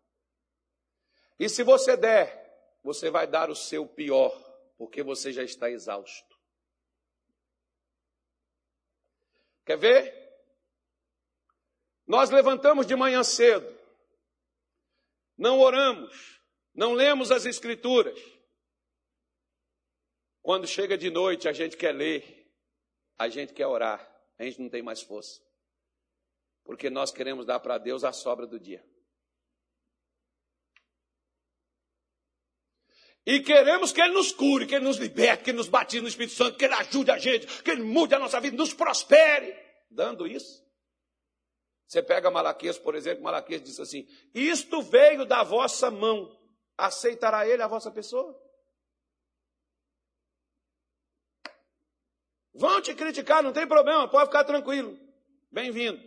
E se você der, você vai dar o seu pior, porque você já está exausto. Quer ver? Nós levantamos de manhã cedo, não oramos, não lemos as Escrituras. Quando chega de noite, a gente quer ler, a gente quer orar, a gente não tem mais força. Porque nós queremos dar para Deus a sobra do dia. E queremos que Ele nos cure, que Ele nos liberte, que Ele nos batize no Espírito Santo, que Ele ajude a gente, que Ele mude a nossa vida, nos prospere. Dando isso, Você pega Malaquias, por exemplo, Malaquias diz assim: Isto veio da vossa mão, aceitará ele a vossa pessoa? Vão te criticar, não tem problema, pode ficar tranquilo. Bem-vindo.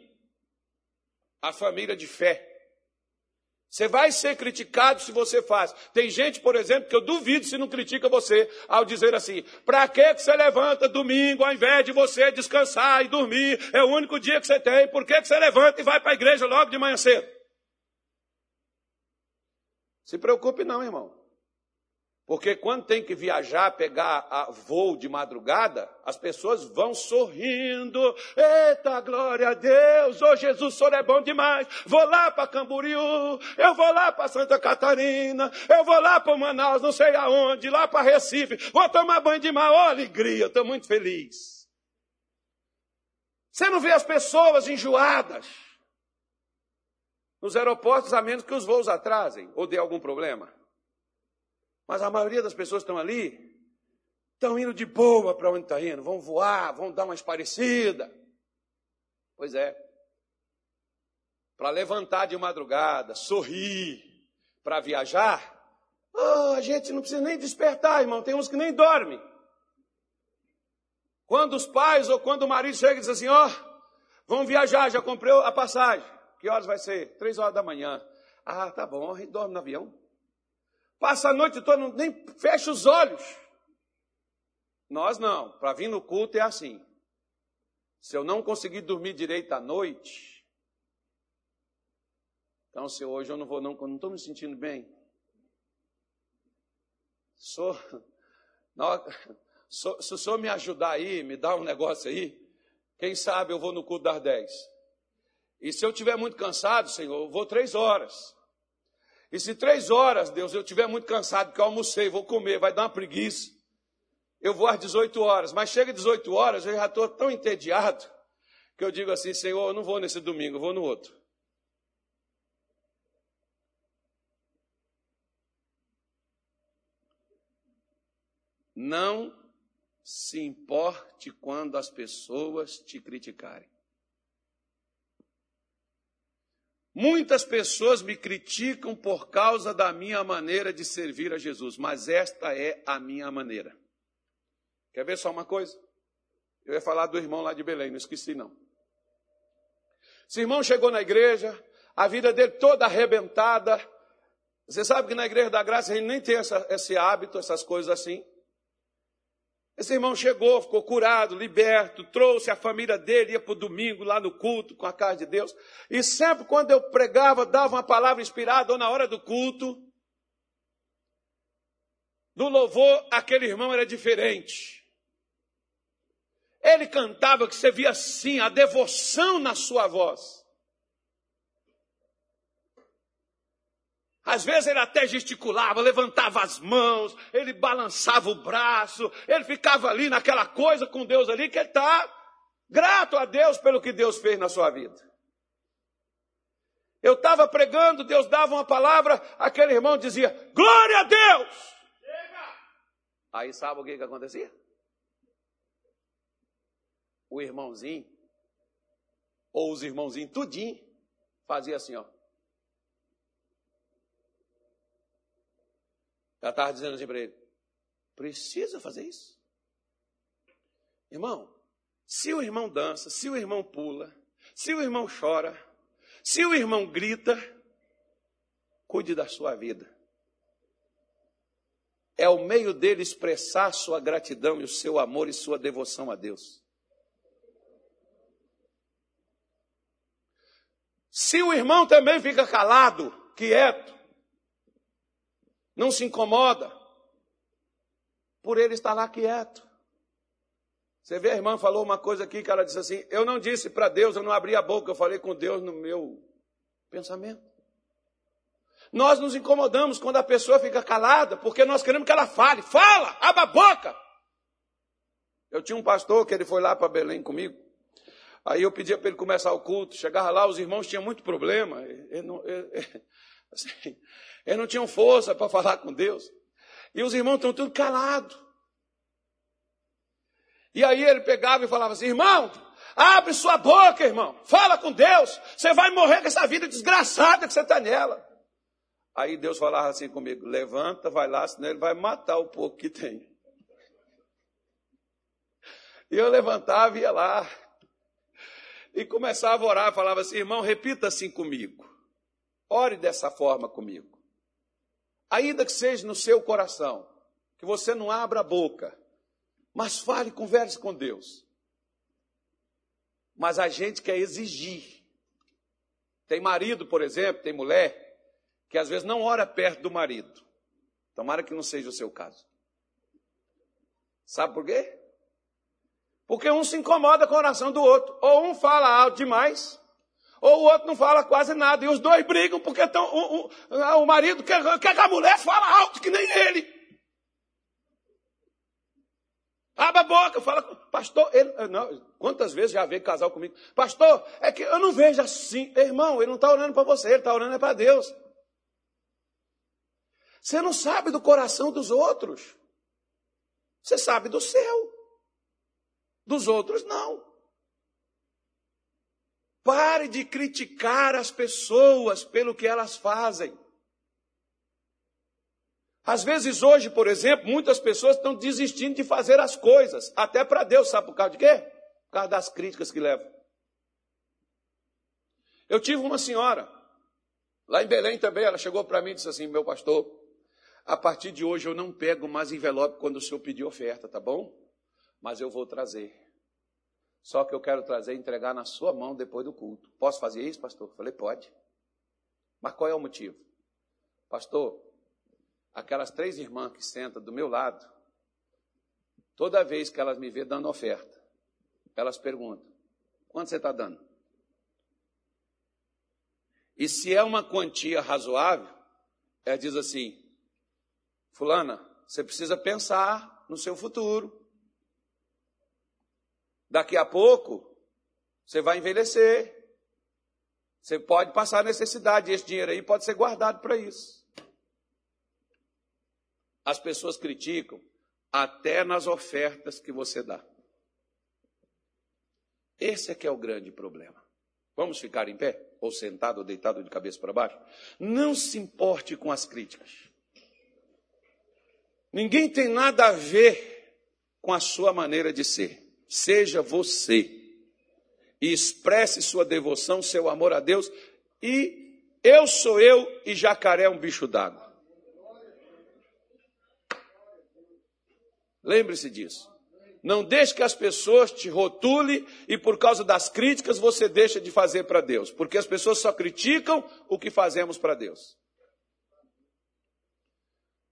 A família de fé. Você vai ser criticado se você faz. Tem gente, por exemplo, que eu duvido se não critica você ao dizer assim: para que você levanta domingo ao invés de você descansar e dormir? É o único dia que você tem. Por que você levanta e vai para a igreja logo de manhã cedo? Se preocupe, não, irmão. Porque quando tem que viajar, pegar a voo de madrugada, as pessoas vão sorrindo. Eita, glória a Deus! Ô oh, Jesus, o senhor é bom demais. Vou lá para Camboriú, eu vou lá para Santa Catarina, eu vou lá para Manaus, não sei aonde, lá para Recife. Vou tomar banho de mar. Oh, alegria, estou muito feliz. Você não vê as pessoas enjoadas nos aeroportos, a menos que os voos atrasem ou dê algum problema. Mas a maioria das pessoas que estão ali estão indo de boa para onde está indo, vão voar, vão dar uma esparecida. Pois é. Para levantar de madrugada, sorrir, para viajar, oh, a gente não precisa nem despertar, irmão. Tem uns que nem dormem. Quando os pais ou quando o marido chega e diz assim: Ó, oh, vamos viajar, já comprei a passagem. Que horas vai ser? Três horas da manhã. Ah, tá bom, a gente dorme no avião. Passa a noite toda, nem fecha os olhos. Nós não. Para vir no culto é assim. Se eu não conseguir dormir direito à noite, então se hoje eu não vou, não estou me sentindo bem. Sou, não, se o senhor me ajudar aí, me dar um negócio aí, quem sabe eu vou no culto das 10. E se eu estiver muito cansado, Senhor, eu vou três horas. E se três horas, Deus, eu estiver muito cansado, porque eu almocei, vou comer, vai dar uma preguiça. Eu vou às 18 horas, mas chega às 18 horas, eu já estou tão entediado, que eu digo assim, Senhor, eu não vou nesse domingo, eu vou no outro. Não se importe quando as pessoas te criticarem. Muitas pessoas me criticam por causa da minha maneira de servir a Jesus, mas esta é a minha maneira. Quer ver só uma coisa? Eu ia falar do irmão lá de Belém, não esqueci não. Esse irmão chegou na igreja, a vida dele toda arrebentada. Você sabe que na igreja da graça a gente nem tem essa, esse hábito, essas coisas assim. Esse irmão chegou, ficou curado, liberto, trouxe a família dele, ia para o domingo lá no culto com a casa de Deus. E sempre quando eu pregava, dava uma palavra inspirada, ou na hora do culto, no louvor, aquele irmão era diferente. Ele cantava que você via assim, a devoção na sua voz. Às vezes ele até gesticulava, levantava as mãos, ele balançava o braço, ele ficava ali naquela coisa com Deus ali, que ele está grato a Deus pelo que Deus fez na sua vida. Eu estava pregando, Deus dava uma palavra, aquele irmão dizia: Glória a Deus! Aí sabe o que, que acontecia? O irmãozinho, ou os irmãozinhos, tudinho, fazia assim, ó. Ela estava dizendo assim para ele: precisa fazer isso? Irmão, se o irmão dança, se o irmão pula, se o irmão chora, se o irmão grita, cuide da sua vida. É o meio dele expressar sua gratidão e o seu amor e sua devoção a Deus. Se o irmão também fica calado, quieto, não se incomoda por ele estar lá quieto. Você vê, a irmã falou uma coisa aqui que ela disse assim: Eu não disse para Deus, eu não abri a boca, eu falei com Deus no meu pensamento. Nós nos incomodamos quando a pessoa fica calada, porque nós queremos que ela fale. Fala, abra a boca. Eu tinha um pastor que ele foi lá para Belém comigo. Aí eu pedia para ele começar o culto. Chegava lá, os irmãos tinham muito problema. Ele não, ele, assim, eles não tinham força para falar com Deus. E os irmãos estão tudo calados. E aí ele pegava e falava assim: irmão, Abre sua boca, irmão. Fala com Deus. Você vai morrer com essa vida desgraçada que você está nela. Aí Deus falava assim comigo: levanta, vai lá, senão ele vai matar o pouco que tem. E eu levantava e ia lá. E começava a orar, falava assim: irmão, repita assim comigo. Ore dessa forma comigo. Ainda que seja no seu coração, que você não abra a boca, mas fale, converse com Deus. Mas a gente quer exigir. Tem marido, por exemplo, tem mulher, que às vezes não ora perto do marido. Tomara que não seja o seu caso. Sabe por quê? Porque um se incomoda com a oração do outro. Ou um fala alto demais, ou o outro não fala quase nada. E os dois brigam porque tão, o, o, o marido quer, quer que a mulher fala alto que nem ele. Abre a boca, fala, pastor, ele, não, quantas vezes já veio casal comigo? Pastor, é que eu não vejo assim. Irmão, ele não está orando para você, ele está orando é para Deus. Você não sabe do coração dos outros. Você sabe do seu. Dos outros, não. Pare de criticar as pessoas pelo que elas fazem. Às vezes hoje, por exemplo, muitas pessoas estão desistindo de fazer as coisas, até para Deus, sabe por causa de quê? Por causa das críticas que levam. Eu tive uma senhora, lá em Belém também, ela chegou para mim e disse assim: meu pastor, a partir de hoje eu não pego mais envelope quando o senhor pedir oferta, tá bom? Mas eu vou trazer. Só que eu quero trazer e entregar na sua mão depois do culto. Posso fazer isso, pastor? Falei, pode. Mas qual é o motivo? Pastor, aquelas três irmãs que sentam do meu lado, toda vez que elas me vê dando oferta, elas perguntam: quanto você está dando? E se é uma quantia razoável, ela diz assim: Fulana, você precisa pensar no seu futuro. Daqui a pouco, você vai envelhecer. Você pode passar necessidade. Esse dinheiro aí pode ser guardado para isso. As pessoas criticam até nas ofertas que você dá. Esse é que é o grande problema. Vamos ficar em pé? Ou sentado ou deitado de cabeça para baixo? Não se importe com as críticas. Ninguém tem nada a ver com a sua maneira de ser. Seja você. E expresse sua devoção, seu amor a Deus. E eu sou eu e jacaré é um bicho d'água. Lembre-se disso. Não deixe que as pessoas te rotulem e por causa das críticas você deixa de fazer para Deus. Porque as pessoas só criticam o que fazemos para Deus.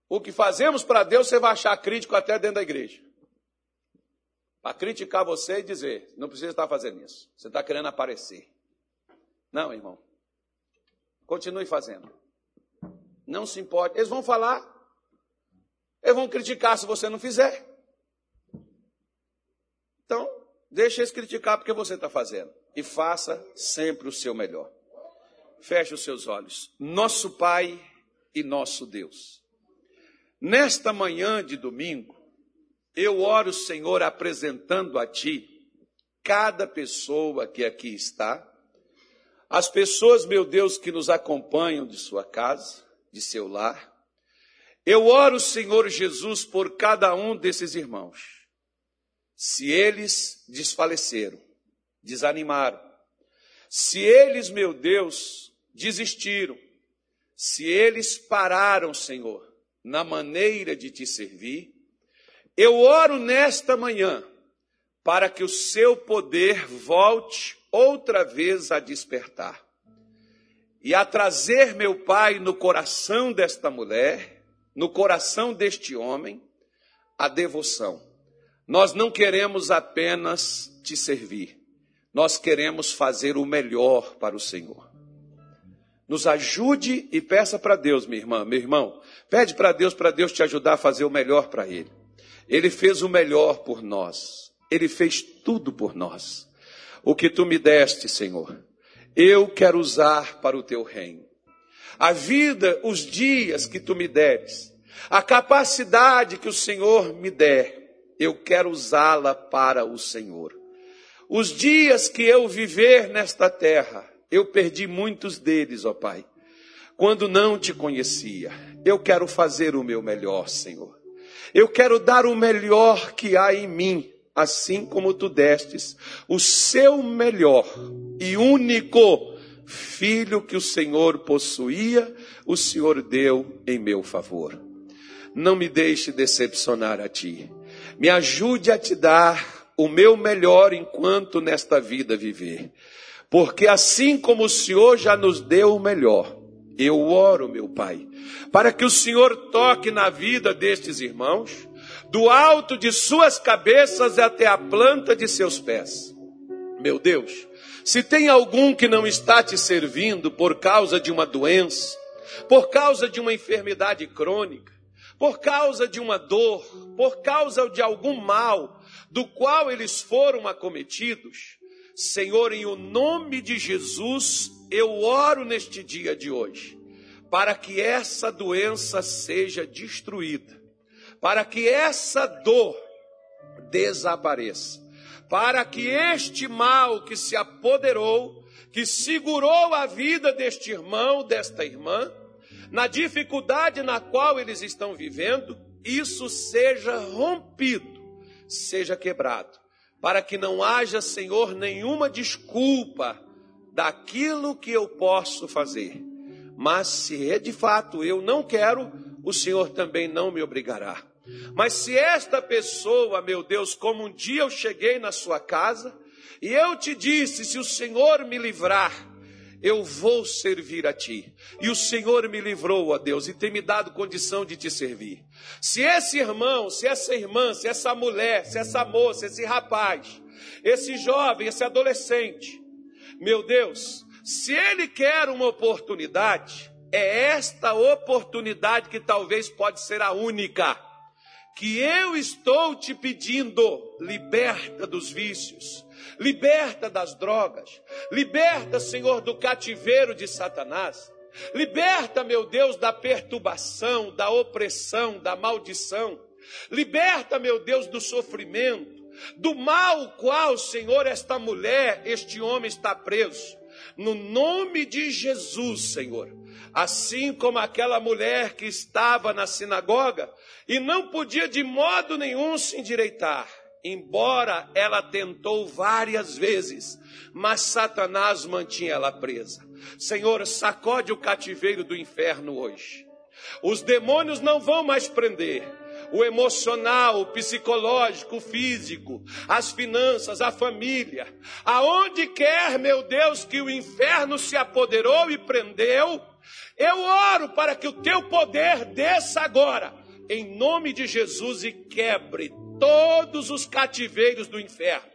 O que fazemos para Deus, você vai achar crítico até dentro da igreja. Para criticar você e dizer, não precisa estar fazendo isso. Você está querendo aparecer. Não, irmão. Continue fazendo. Não se importe. Eles vão falar. Eles vão criticar se você não fizer. Então, deixe eles criticar porque você está fazendo. E faça sempre o seu melhor. Feche os seus olhos. Nosso Pai e nosso Deus. Nesta manhã de domingo, eu oro, Senhor, apresentando a Ti cada pessoa que aqui está, as pessoas, meu Deus, que nos acompanham de sua casa, de seu lar. Eu oro, Senhor Jesus, por cada um desses irmãos. Se eles desfaleceram, desanimaram, se eles, meu Deus, desistiram, se eles pararam, Senhor, na maneira de te servir. Eu oro nesta manhã para que o seu poder volte outra vez a despertar e a trazer, meu Pai, no coração desta mulher, no coração deste homem, a devoção. Nós não queremos apenas te servir, nós queremos fazer o melhor para o Senhor. Nos ajude e peça para Deus, minha irmã, meu irmão, Pede para Deus, para Deus te ajudar a fazer o melhor para Ele. Ele fez o melhor por nós. Ele fez tudo por nós. O que tu me deste, Senhor, eu quero usar para o teu reino. A vida, os dias que tu me deres, a capacidade que o Senhor me der, eu quero usá-la para o Senhor. Os dias que eu viver nesta terra, eu perdi muitos deles, ó Pai, quando não te conhecia. Eu quero fazer o meu melhor, Senhor. Eu quero dar o melhor que há em mim, assim como tu destes o seu melhor e único filho que o Senhor possuía, o Senhor deu em meu favor. Não me deixe decepcionar a ti. Me ajude a te dar o meu melhor enquanto nesta vida viver. Porque assim como o Senhor já nos deu o melhor, eu oro, meu Pai, para que o Senhor toque na vida destes irmãos, do alto de suas cabeças até a planta de seus pés. Meu Deus, se tem algum que não está te servindo por causa de uma doença, por causa de uma enfermidade crônica, por causa de uma dor, por causa de algum mal, do qual eles foram acometidos, Senhor, em o nome de Jesus, eu oro neste dia de hoje, para que essa doença seja destruída, para que essa dor desapareça, para que este mal que se apoderou, que segurou a vida deste irmão, desta irmã, na dificuldade na qual eles estão vivendo, isso seja rompido seja quebrado, para que não haja, Senhor, nenhuma desculpa daquilo que eu posso fazer. Mas se é de fato eu não quero, o Senhor também não me obrigará. Mas se esta pessoa, meu Deus, como um dia eu cheguei na sua casa e eu te disse: se o Senhor me livrar, eu vou servir a ti. E o Senhor me livrou, ó Deus, e tem me dado condição de te servir. Se esse irmão, se essa irmã, se essa mulher, se essa moça, esse rapaz, esse jovem, esse adolescente, meu Deus, se ele quer uma oportunidade, é esta oportunidade que talvez pode ser a única que eu estou te pedindo, liberta dos vícios, liberta das drogas, liberta, Senhor, do cativeiro de Satanás. Liberta, meu Deus, da perturbação, da opressão, da maldição. Liberta, meu Deus, do sofrimento, do mal qual, Senhor, esta mulher, este homem está preso. No nome de Jesus, Senhor. Assim como aquela mulher que estava na sinagoga e não podia de modo nenhum se endireitar embora ela tentou várias vezes, mas Satanás mantinha ela presa. Senhor, sacode o cativeiro do inferno hoje. Os demônios não vão mais prender. O emocional, o psicológico, o físico, as finanças, a família. Aonde quer, meu Deus, que o inferno se apoderou e prendeu, eu oro para que o teu poder desça agora, em nome de Jesus, e quebre todos os cativeiros do inferno.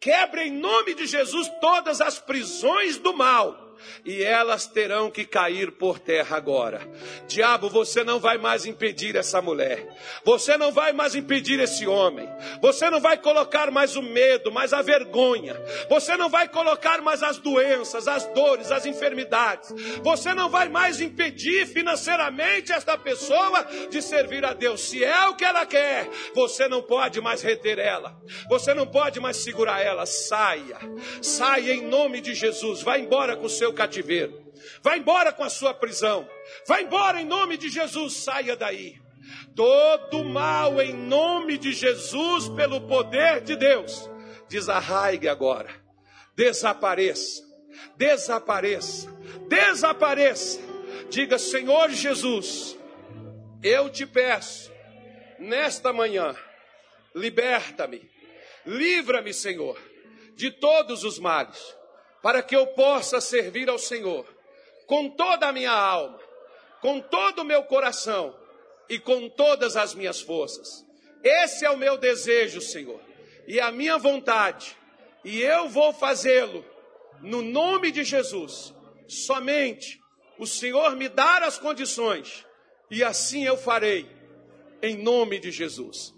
Quebre em nome de Jesus todas as prisões do mal e elas terão que cair por terra agora. Diabo, você não vai mais impedir essa mulher, você não vai mais impedir esse homem, você não vai colocar mais o medo, mais a vergonha, você não vai colocar mais as doenças, as dores, as enfermidades, você não vai mais impedir financeiramente esta pessoa de servir a Deus. Se é o que ela quer, você não pode mais reter ela, você não pode mais segurar ela. Saia, saia em nome de Jesus, vá embora com seu seu cativeiro. Vá embora com a sua prisão. Vá embora em nome de Jesus, saia daí. Todo mal em nome de Jesus, pelo poder de Deus, desarraigue agora. Desapareça. Desapareça. Desapareça. Diga, Senhor Jesus, eu te peço, nesta manhã, liberta-me, livra-me, Senhor, de todos os males para que eu possa servir ao Senhor com toda a minha alma, com todo o meu coração e com todas as minhas forças. Esse é o meu desejo, Senhor, e a minha vontade, e eu vou fazê-lo no nome de Jesus. Somente o Senhor me dar as condições, e assim eu farei, em nome de Jesus.